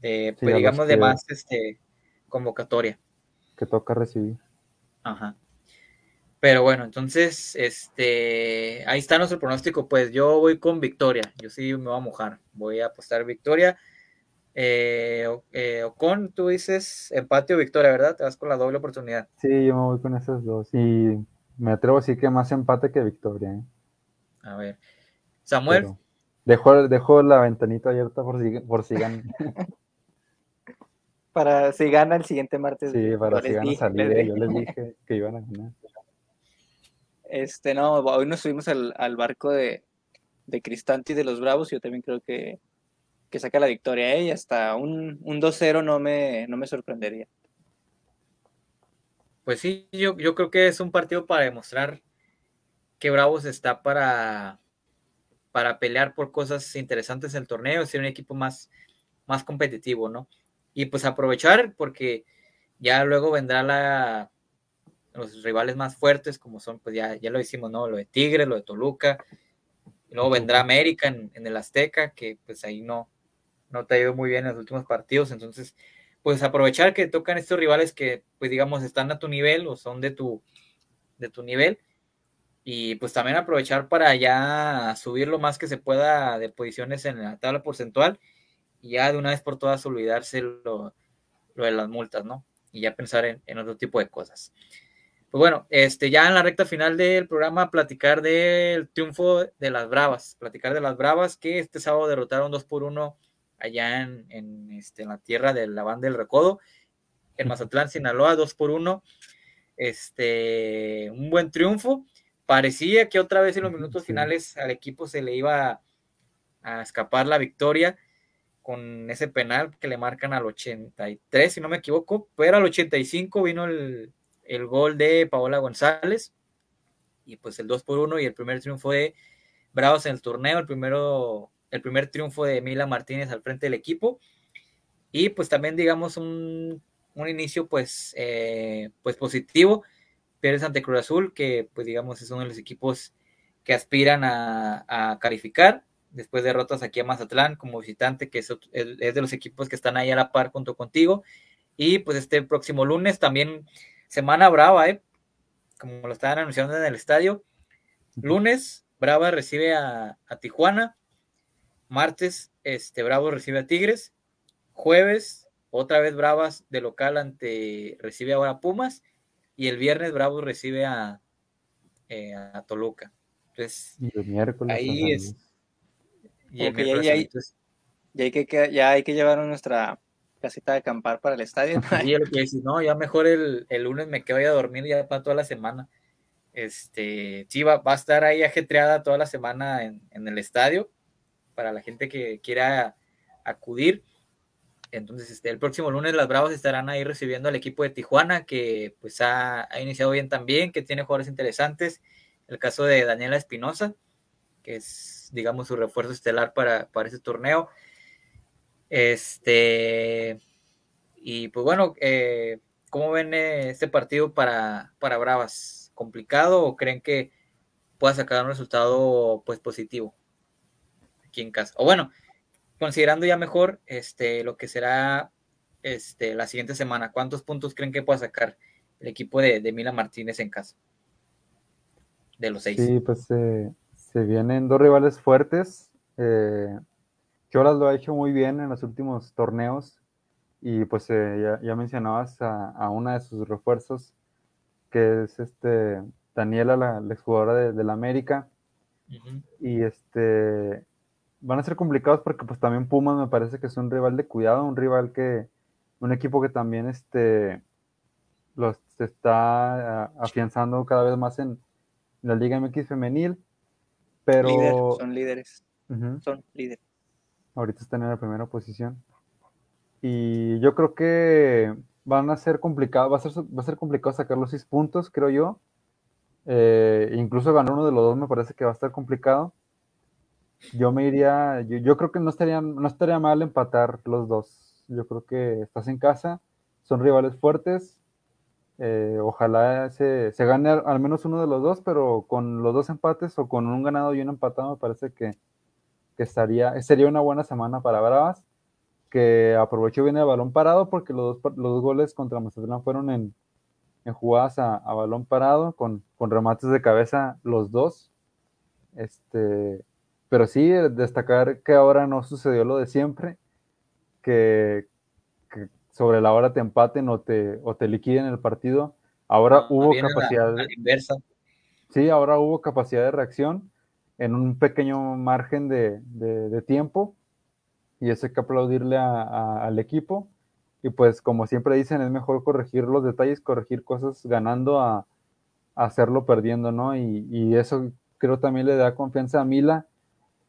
de pues, digamos, de más este, convocatoria. Que toca recibir. Ajá. Pero bueno, entonces, este, ahí está nuestro pronóstico. Pues yo voy con victoria. Yo sí me voy a mojar. Voy a apostar victoria. Eh, eh, Ocon, tú dices empate o victoria, ¿verdad? Te vas con la doble oportunidad. Sí, yo me voy con esas dos. Y me atrevo a decir que más empate que victoria. ¿eh? A ver. Samuel. dejo, la ventanita abierta por si, por si ganan. para si gana el siguiente martes. Sí, para si gana salir. yo les dije que iban a ganar. Este, no, hoy nos subimos al, barco de, de Cristanti de los Bravos. Yo también creo que que saca la victoria ¿eh? y hasta un, un 2-0 no me, no me sorprendería. Pues sí, yo, yo creo que es un partido para demostrar que Bravos está para, para pelear por cosas interesantes en el torneo, ser un equipo más, más competitivo, ¿no? Y pues aprovechar porque ya luego vendrá la, los rivales más fuertes, como son, pues ya, ya lo hicimos, ¿no? Lo de Tigre, lo de Toluca, luego vendrá América en, en, el Azteca, que pues ahí no, no te ha ido muy bien en los últimos partidos, entonces, pues aprovechar que tocan estos rivales que, pues digamos, están a tu nivel o son de tu, de tu nivel, y pues también aprovechar para ya subir lo más que se pueda de posiciones en la tabla porcentual, y ya de una vez por todas olvidarse lo, de las multas, ¿no? Y ya pensar en, en otro tipo de cosas. Pues bueno, este, ya en la recta final del programa, platicar del triunfo de las Bravas, platicar de las Bravas que este sábado derrotaron 2 por 1 allá en, este, en la tierra de la banda del Recodo, en Mazatlán, Sinaloa, 2 por 1. Este, un buen triunfo. Parecía que otra vez en los minutos finales al equipo se le iba a, escapar la victoria con ese penal que le marcan al 83, si no me equivoco, pero al 85 vino el, el gol de Paola González y pues el 2 por 1 y el primer triunfo de Bravos en el torneo, el primero el primer triunfo de Mila Martínez al frente del equipo. Y pues también, digamos, un, inicio pues, eh, pues positivo. Pérez ante Cruz Azul, que pues digamos es uno de los equipos que aspiran a, calificar. Después de derrotas aquí a Mazatlán como visitante, que es, es, de los equipos que están ahí a la par junto contigo. Y pues este próximo lunes también semana brava, ¿eh? como lo estaban anunciando en el estadio. Lunes, Brava recibe a, a Tijuana Martes, este, Bravos recibe a Tigres. Jueves, otra vez Bravas de local ante, recibe ahora Pumas. Y el viernes Bravos recibe a, eh, a Toluca. Entonces, y el miércoles. Ahí es. Y ya, hay, ya, hay que, ya hay que llevar nuestra casita de acampar para el estadio. Y lo que decís, no, ya mejor el, el, lunes me quedo a dormir ya para toda la semana. Este, sí, va, va, a estar ahí ajetreada toda la semana en, en el estadio para la gente que quiera acudir. Entonces, este, el próximo lunes las Bravas estarán ahí recibiendo al equipo de Tijuana, que pues ha, iniciado bien también, que tiene jugadores interesantes. El caso de Daniela Espinosa, que es, digamos, su refuerzo estelar para, para ese torneo. Este, y pues bueno, eh, ¿cómo ven eh, este partido para, para Bravas? ¿Complicado o creen que pueda sacar un resultado pues positivo? en casa. O bueno, considerando ya mejor este, lo que será este, la siguiente semana, ¿cuántos puntos creen que pueda sacar el equipo de, de Mila Martínez en casa? De los seis. Sí, pues eh, Se vienen dos rivales fuertes. Eh, Cholas lo ha hecho muy bien en los últimos torneos y pues eh, ya, mencionabas a, una de sus refuerzos que es este Daniela, la, exjugadora de, la América. Y este van a ser complicados porque pues también Pumas me parece que es un rival de cuidado, un rival que, un equipo que también este los está afianzando cada vez más en la Liga MX femenil. Pero son líderes. Son líderes. Ahorita están en la primera posición. Y yo creo que van a ser complicados, va a ser, va a ser complicado sacar los seis puntos, creo yo. Eh, incluso ganar uno de los dos me parece que va a estar complicado. Yo me iría, yo, creo que no estaría, no estaría mal empatar los dos. Yo creo que estás en casa, son rivales fuertes. Eh, ojalá se, se, gane al menos uno de los dos, pero con los dos empates o con un ganado y un empatado me parece que, que estaría, sería una buena semana para Bravas, que aprovechó bien el balón parado porque los dos, los goles contra Mazatlán fueron en, en jugadas a, balón parado, con, con, remates de cabeza los dos. Este, pero sí, destacar que ahora no sucedió lo de siempre, que, sobre la hora te empaten o te, o te liquiden el partido. Ahora hubo capacidad. de, inversa. Sí, ahora hubo capacidad de reacción en un pequeño margen de, de, tiempo y eso hay que aplaudirle al equipo. Y pues como siempre dicen, es mejor corregir los detalles, corregir cosas ganando a, hacerlo perdiendo, ¿no? Y, y, eso creo también le da confianza a Mila,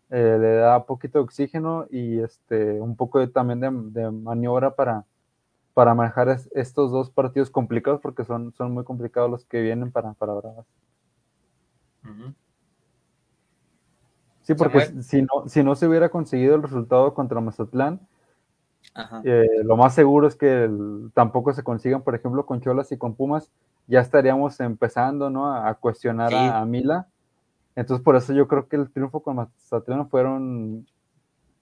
eh, le da poquito de oxígeno y este, un poco de, también de, maniobra para, para manejar estos dos partidos complicados porque son, son muy complicados los que vienen para, para Bravas. Sí, porque si no, si no se hubiera conseguido el resultado contra Mazatlán, eh, lo más seguro es que tampoco se consigan, por ejemplo, con Cholas y con Pumas, ya estaríamos empezando ¿no? a, cuestionar a, Mila. Entonces, por eso yo creo que el triunfo con Mazatlán fueron,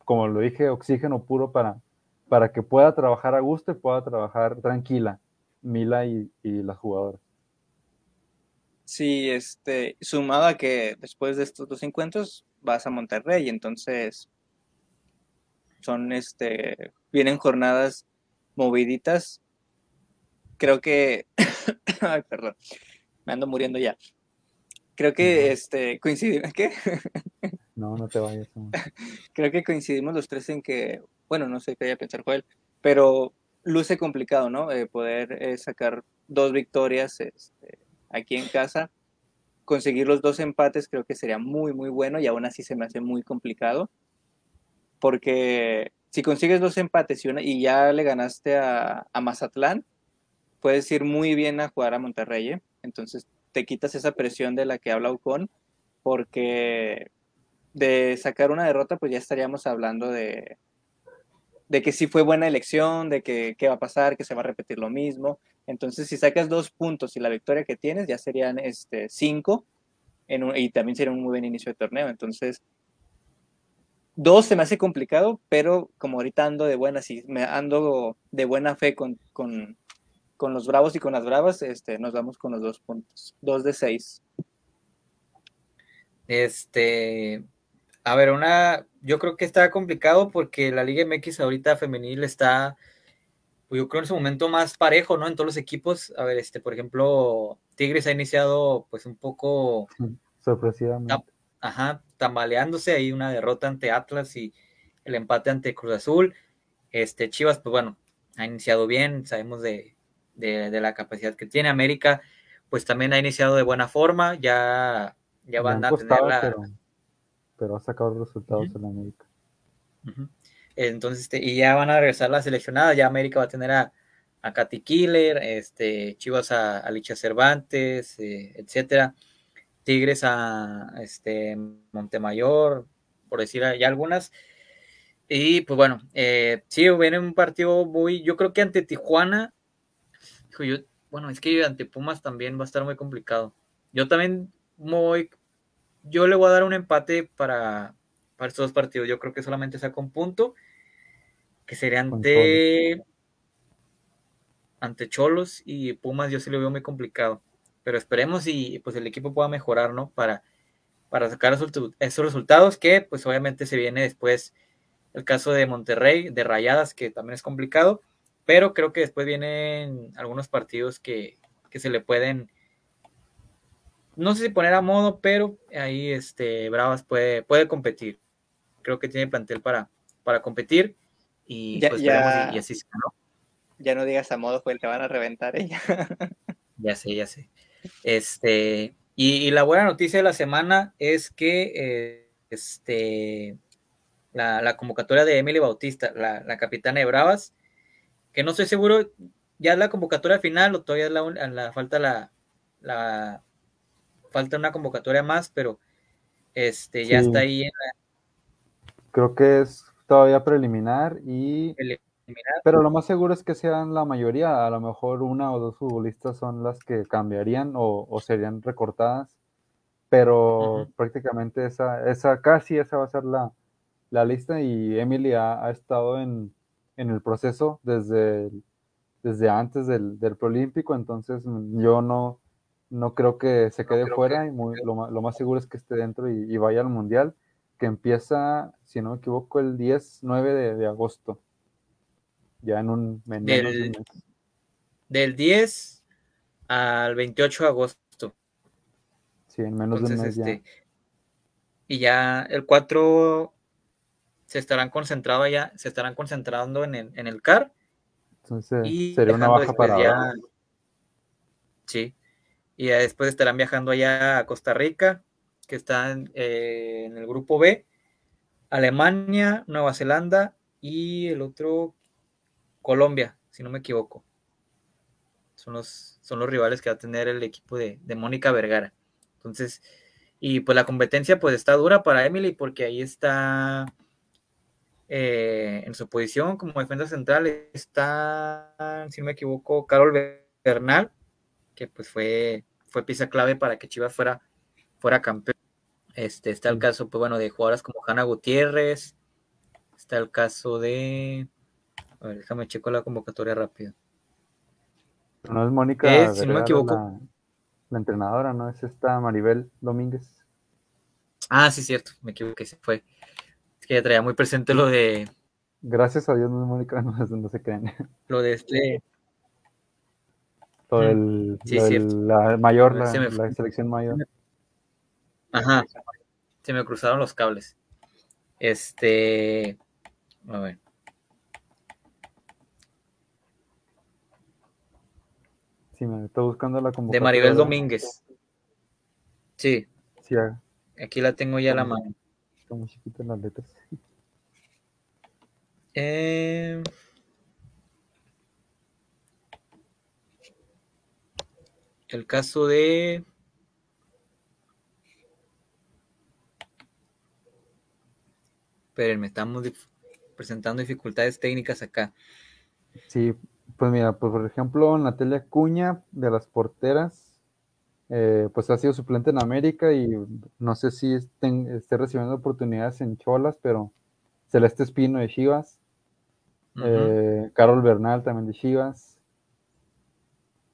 como lo dije, oxígeno puro para, para que pueda trabajar a gusto y pueda trabajar tranquila Mila y, y las jugadoras. Sí, este, sumado a que después de estos dos encuentros vas a Monterrey, entonces son este, vienen jornadas moviditas. Creo que, ay, perdón, me ando muriendo ya. Creo que este coincidimos, ¿qué? no, no te vayas. Creo que coincidimos los tres en que, bueno, no sé qué haya pensar Joel, pero luce complicado, ¿no? Eh, poder eh, sacar dos victorias este, aquí en casa conseguir los dos empates creo que sería muy, muy bueno y aún así se me hace muy complicado. Porque si consigues dos empates y, ya le ganaste a, Mazatlán, puedes ir muy bien a jugar a Monterrey. ¿eh? Entonces te quitas esa presión de la que habla Ocon, porque de sacar una derrota, pues ya estaríamos hablando de, de que sí fue buena elección, de que qué va a pasar, que se va a repetir lo mismo. Entonces, si sacas dos puntos y la victoria que tienes, ya serían este, cinco, en y también sería un muy buen inicio de torneo. Entonces, dos se me hace complicado, pero como ahorita ando de buena, si me ando de buena fe con, con, con los bravos y con las bravas, este, nos vamos con los dos puntos. Dos de seis. Este, a ver, una, yo creo que está complicado porque la Liga MX ahorita femenil está pues yo creo en su momento más parejo, ¿no? En todos los equipos. A ver, este, por ejemplo, Tigres ha iniciado pues un poco sorpresivamente. Ajá, tambaleándose ahí una derrota ante Atlas y el empate ante Cruz Azul. Este, Chivas, pues bueno, ha iniciado bien, sabemos de, la capacidad que tiene América, pues también ha iniciado de buena forma, ya, ya van a tener pero, pero, ha sacado resultados en América. Entonces, este, y ya van a regresar las seleccionadas, ya América va a tener a, a Katy Killer, este, Chivas a, a Licha Cervantes, eh, etcétera. Tigres a este, Montemayor, por decir ya algunas. Y pues bueno, eh, sí, viene un partido muy, yo creo que ante Tijuana, yo, bueno, es que ante Pumas también va a estar muy complicado. Yo también voy, yo le voy a dar un empate para, para estos dos partidos. Yo creo que solamente saca un punto, que sería ante, ante Cholos y Pumas, yo sí lo veo muy complicado. Pero esperemos y pues el equipo pueda mejorar, ¿no? Para, para sacar esos resultados que pues obviamente se viene después el caso de Monterrey, de Rayadas, que también es complicado, pero creo que después vienen algunos partidos que, se le pueden, no sé si poner a modo, pero ahí este, Bravas puede, puede competir. Creo que tiene plantel para, para competir y ya, pues ya, y, así ¿no? Ya no digas a modo, pues te van a reventar ella. ya sé, ya sé. Este, y, la buena noticia de la semana es que eh, este, la, convocatoria de Emily Bautista, la, capitana de Bravas, que no estoy seguro, ya es la convocatoria final o todavía la, la falta la, la, falta una convocatoria más, pero este ya está ahí en Creo que es todavía preliminar y pero lo más seguro es que sean la mayoría, a lo mejor una o dos futbolistas son las que cambiarían o, serían recortadas, pero prácticamente esa, esa, casi esa va a ser la, lista y Emily ha, estado en, el proceso desde, desde antes del, del Prolímpico, entonces yo no, no creo que se quede fuera y lo, más seguro es que esté dentro y, vaya al Mundial, que empieza, si no me equivoco, el 10, 9 de agosto ya en un del, Del 10 al 28 de agosto. Sí, en menos de un mes este, Y ya el 4 se estarán concentrando ya, se estarán concentrando en el, en el CAR. Entonces sería una baja para Sí. Y después estarán viajando allá a Costa Rica, que están eh, en el grupo B, Alemania, Nueva Zelanda y el otro Colombia, si no me equivoco. Son los, son los rivales que va a tener el equipo de, Mónica Vergara. Entonces, y pues la competencia pues está dura para Emily porque ahí está eh, en su posición como defensa central está, si no me equivoco, Carol Bernal, que pues fue, fue pieza clave para que Chivas fuera, fuera campeón. Este, está el caso, pues bueno, de jugadoras como Hanna Gutiérrez, está el caso de a ver, déjame checo la convocatoria rápido. No es Mónica. si no me equivoco. La, entrenadora, ¿no? Es esta Maribel Domínguez. Ah, sí, cierto. Me equivoqué. Se fue. Es que ya traía muy presente lo de. Gracias a Dios, no es Mónica, no, se creen. Lo de este. Lo del, sí, la mayor, la, la selección mayor. Ajá. Se me cruzaron los cables. Este. A ver. Sí, me estoy buscando la convocatoria. De Maribel Domínguez. Sí. sí ah. Aquí la tengo ya a la mano. Muy chiquitas las letras. Eh... El caso de... Espérenme, estamos presentando dificultades técnicas acá. Sí, pues mira, pues por ejemplo, Natalia Cuña de las porteras, eh, pues ha sido suplente en América y no sé si esté recibiendo oportunidades en Cholas, pero Celeste Espino de Chivas, eh, Carol Bernal también de Chivas,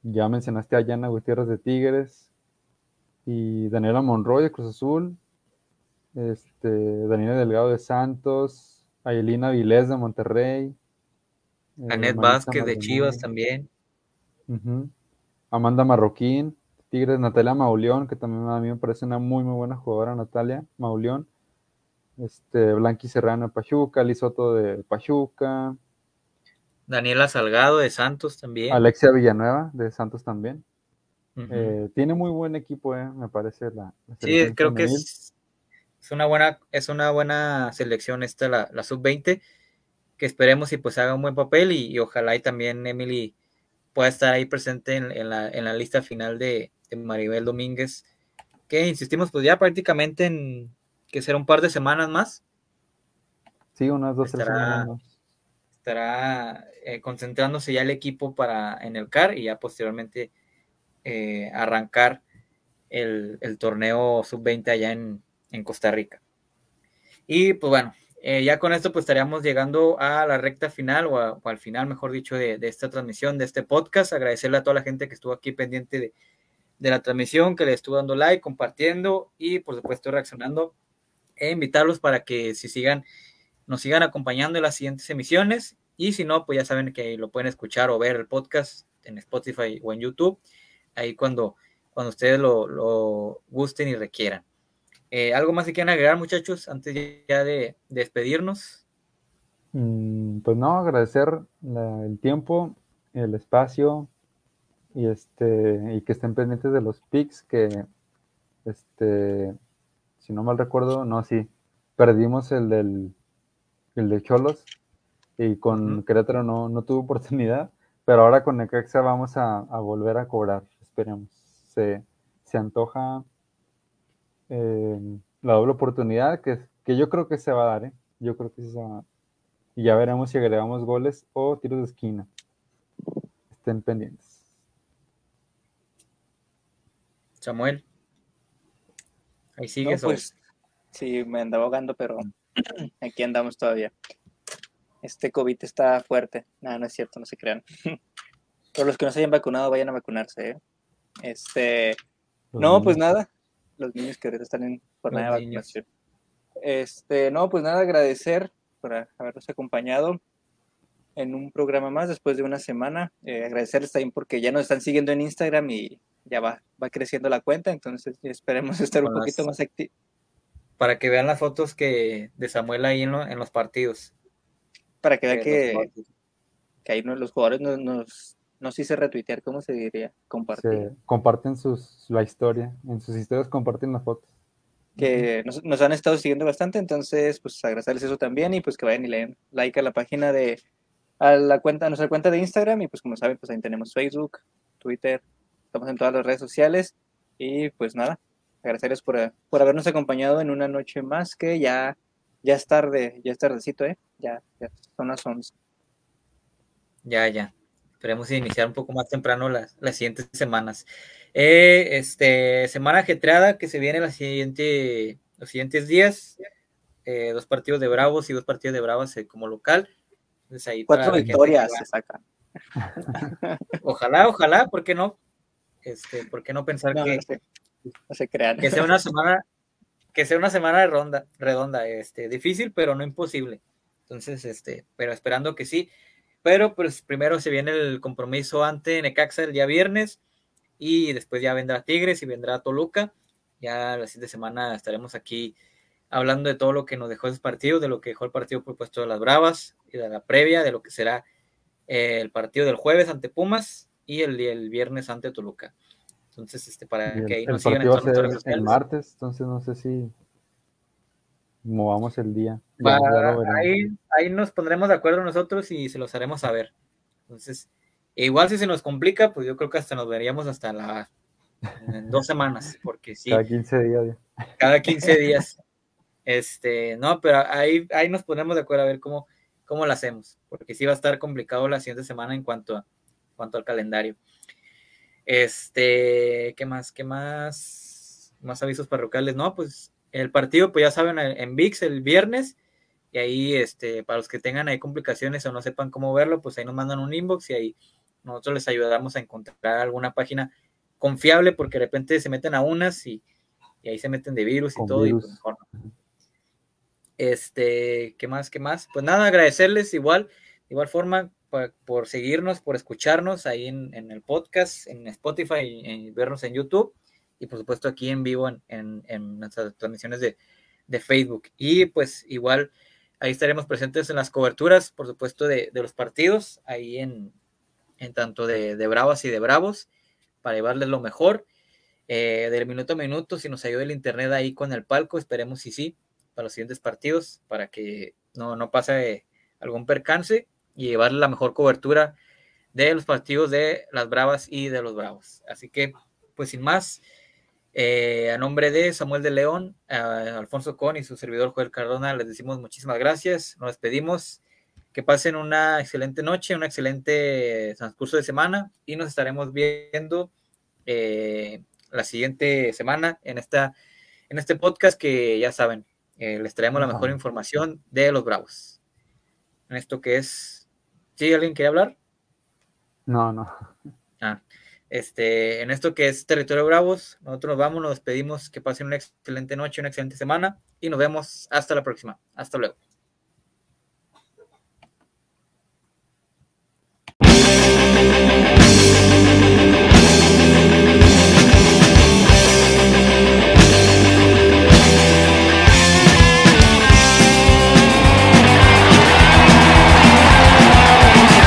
ya mencionaste a Yana Gutiérrez de Tigres y Daniela Monroy de Cruz Azul, este, Daniela Delgado de Santos, Ayelina Vilés de Monterrey, Anet Vázquez de Chivas también. Amanda Marroquín, Tigres, Natalia Mauleón, que también a mí me parece una muy, muy buena jugadora, Natalia Mauleón. Este, Blanqui Serrano de Pachuca, Lisoto de Pachuca. Daniela Salgado de Santos también. Alexia Villanueva de Santos también. Eh, tiene muy buen equipo, eh, me parece la. sí, creo que es, una buena, es una buena selección esta la, la sub 20 que esperemos y pues haga un buen papel y, ojalá y también Emily pueda estar ahí presente en, la, lista final de, Maribel Domínguez, que insistimos pues ya prácticamente en que será un par de semanas más. Sí, unas dos, estará, semanas. Estará eh, concentrándose ya el equipo para en el CAR y ya posteriormente eh, arrancar el, torneo sub-20 allá en, Costa Rica. Y pues bueno, eh, ya con esto pues estaríamos llegando a la recta final o, al final, mejor dicho, de, esta transmisión, de este podcast. Agradecerle a toda la gente que estuvo aquí pendiente de la transmisión, que le estuvo dando like, compartiendo y por supuesto reaccionando. E invitarlos para que si sigan, nos sigan acompañando en las siguientes emisiones. Y si no, pues ya saben que lo pueden escuchar o ver el podcast en Spotify o en YouTube. Ahí cuando, cuando ustedes lo, gusten y requieran. Eh, ¿Algo más que quieran agregar, muchachos, antes ya de, despedirnos? Mm, pues no, agradecer el tiempo, el espacio, y este y que estén pendientes de los picks que este si no mal recuerdo no sí perdimos el del el de Cholos y con Querétaro no, no tuvo oportunidad pero ahora con Necaxa vamos a, volver a cobrar esperemos. Se, se antoja eh, la doble oportunidad que, que yo creo que se va a dar ¿eh? yo creo que se va a dar. Y ya veremos si agregamos goles o tiros de esquina. Estén pendientes. Samuel. Ahí sigue pues, sí, me andaba ahogando, pero aquí andamos todavía. Este COVID está fuerte. Nada, no es cierto, no se crean. Por los que no se hayan vacunado, vayan a vacunarse. ¿eh? Este, no, pues nada. Los niños que ahorita están en jornada de vacunación. Este, no, pues nada, agradecer por habernos acompañado en un programa más después de una semana. Eh, agradecerles también porque ya nos están siguiendo en Instagram y ya va, va creciendo la cuenta, entonces esperemos estar un poquito más activos. Para que vean las fotos que de Samuel ahí en, en los partidos. Para que vean que, que ahí los jugadores nos, nos, nos hice retuitear, ¿cómo se diría? Compartir. comparten sus, la historia, en sus historias comparten las fotos. Que nos, nos, han estado siguiendo bastante, entonces pues agradecerles eso también y pues que vayan y le den like a la página de, a la cuenta, a nuestra cuenta de Instagram y pues como saben, pues ahí tenemos Facebook, Twitter, Estamos en todas las redes sociales y pues nada, agradecerles por, por habernos acompañado en una noche más que ya, ya es tarde, ya es tardecito, ¿eh? Ya, ya son las 11. Ya, ya. Esperemos iniciar un poco más temprano las, las siguientes semanas. Eh, este, semana ajetreada que se viene la siguiente, los siguientes días. Eh, dos partidos de Bravos y dos partidos de Bravos eh, como local. ahí Cuatro victorias se sacan. Ojalá, ojalá, ¿por qué no? Este, ¿Por qué no pensar que, se, crean. que sea una semana que sea una semana redonda, redonda, este, difícil, pero no imposible. Entonces, este, pero esperando que sí. Pero pues primero se viene el compromiso ante Necaxa el día viernes y después ya vendrá Tigres y vendrá Toluca. Ya la siguiente semana estaremos aquí hablando de todo lo que nos dejó ese partido, de lo que dejó el partido propuesto de las Bravas y de la previa, de lo que será eh, el partido del jueves ante Pumas y el, el viernes ante Toluca. Entonces, este, para que ahí nos sigan en el martes, entonces no sé si movamos el día. ahí, ahí nos pondremos de acuerdo nosotros y se los haremos saber. Entonces, igual si se nos complica, pues yo creo que hasta nos veríamos hasta la en dos semanas, porque sí. Cada 15 días. Cada 15 días. Este, no, pero ahí, ahí nos ponemos de acuerdo a ver cómo, cómo lo hacemos, porque sí va a estar complicado la siguiente semana en cuanto a cuanto al calendario. Este, ¿qué más? ¿Qué más? Más avisos parroquiales, ¿no? Pues el partido, pues ya saben, en VIX el viernes. Y ahí, este, para los que tengan ahí complicaciones o no sepan cómo verlo, pues ahí nos mandan un inbox y ahí nosotros les ayudamos a encontrar alguna página confiable porque de repente se meten a unas y, ahí se meten de virus y todo. Y pues Este, ¿qué más? ¿Qué más? Pues nada, agradecerles igual, de igual forma, por, seguirnos, por escucharnos ahí en, el podcast, en Spotify, y, vernos en YouTube y por supuesto aquí en vivo en, nuestras transmisiones de, Facebook. Y pues igual ahí estaremos presentes en las coberturas, por supuesto, de, los partidos, ahí en, tanto de, Bravas y de Bravos, para llevarles lo mejor. Eh, del minuto a minuto, si nos ayuda el internet ahí con el palco, esperemos y sí, para los siguientes partidos, para que no, no pase algún percance y llevarle la mejor cobertura de los partidos de las Bravas y de los Bravos. Así que, pues sin más, eh, a nombre de Samuel de León, Alfonso Con y su servidor Joel Cardona, les decimos muchísimas gracias, nos despedimos, que pasen una excelente noche, un excelente transcurso de semana y nos estaremos viendo eh, la siguiente semana en, esta, en este podcast que ya saben, eh, les traemos la mejor información de los Bravos. En esto que es ¿Sí alguien quiere hablar? No, no. Ah, este, en esto que es Territorio Bravos. Nosotros nos vamos, nos despedimos, que pasen una excelente noche, una excelente semana y nos vemos hasta la próxima. Hasta luego.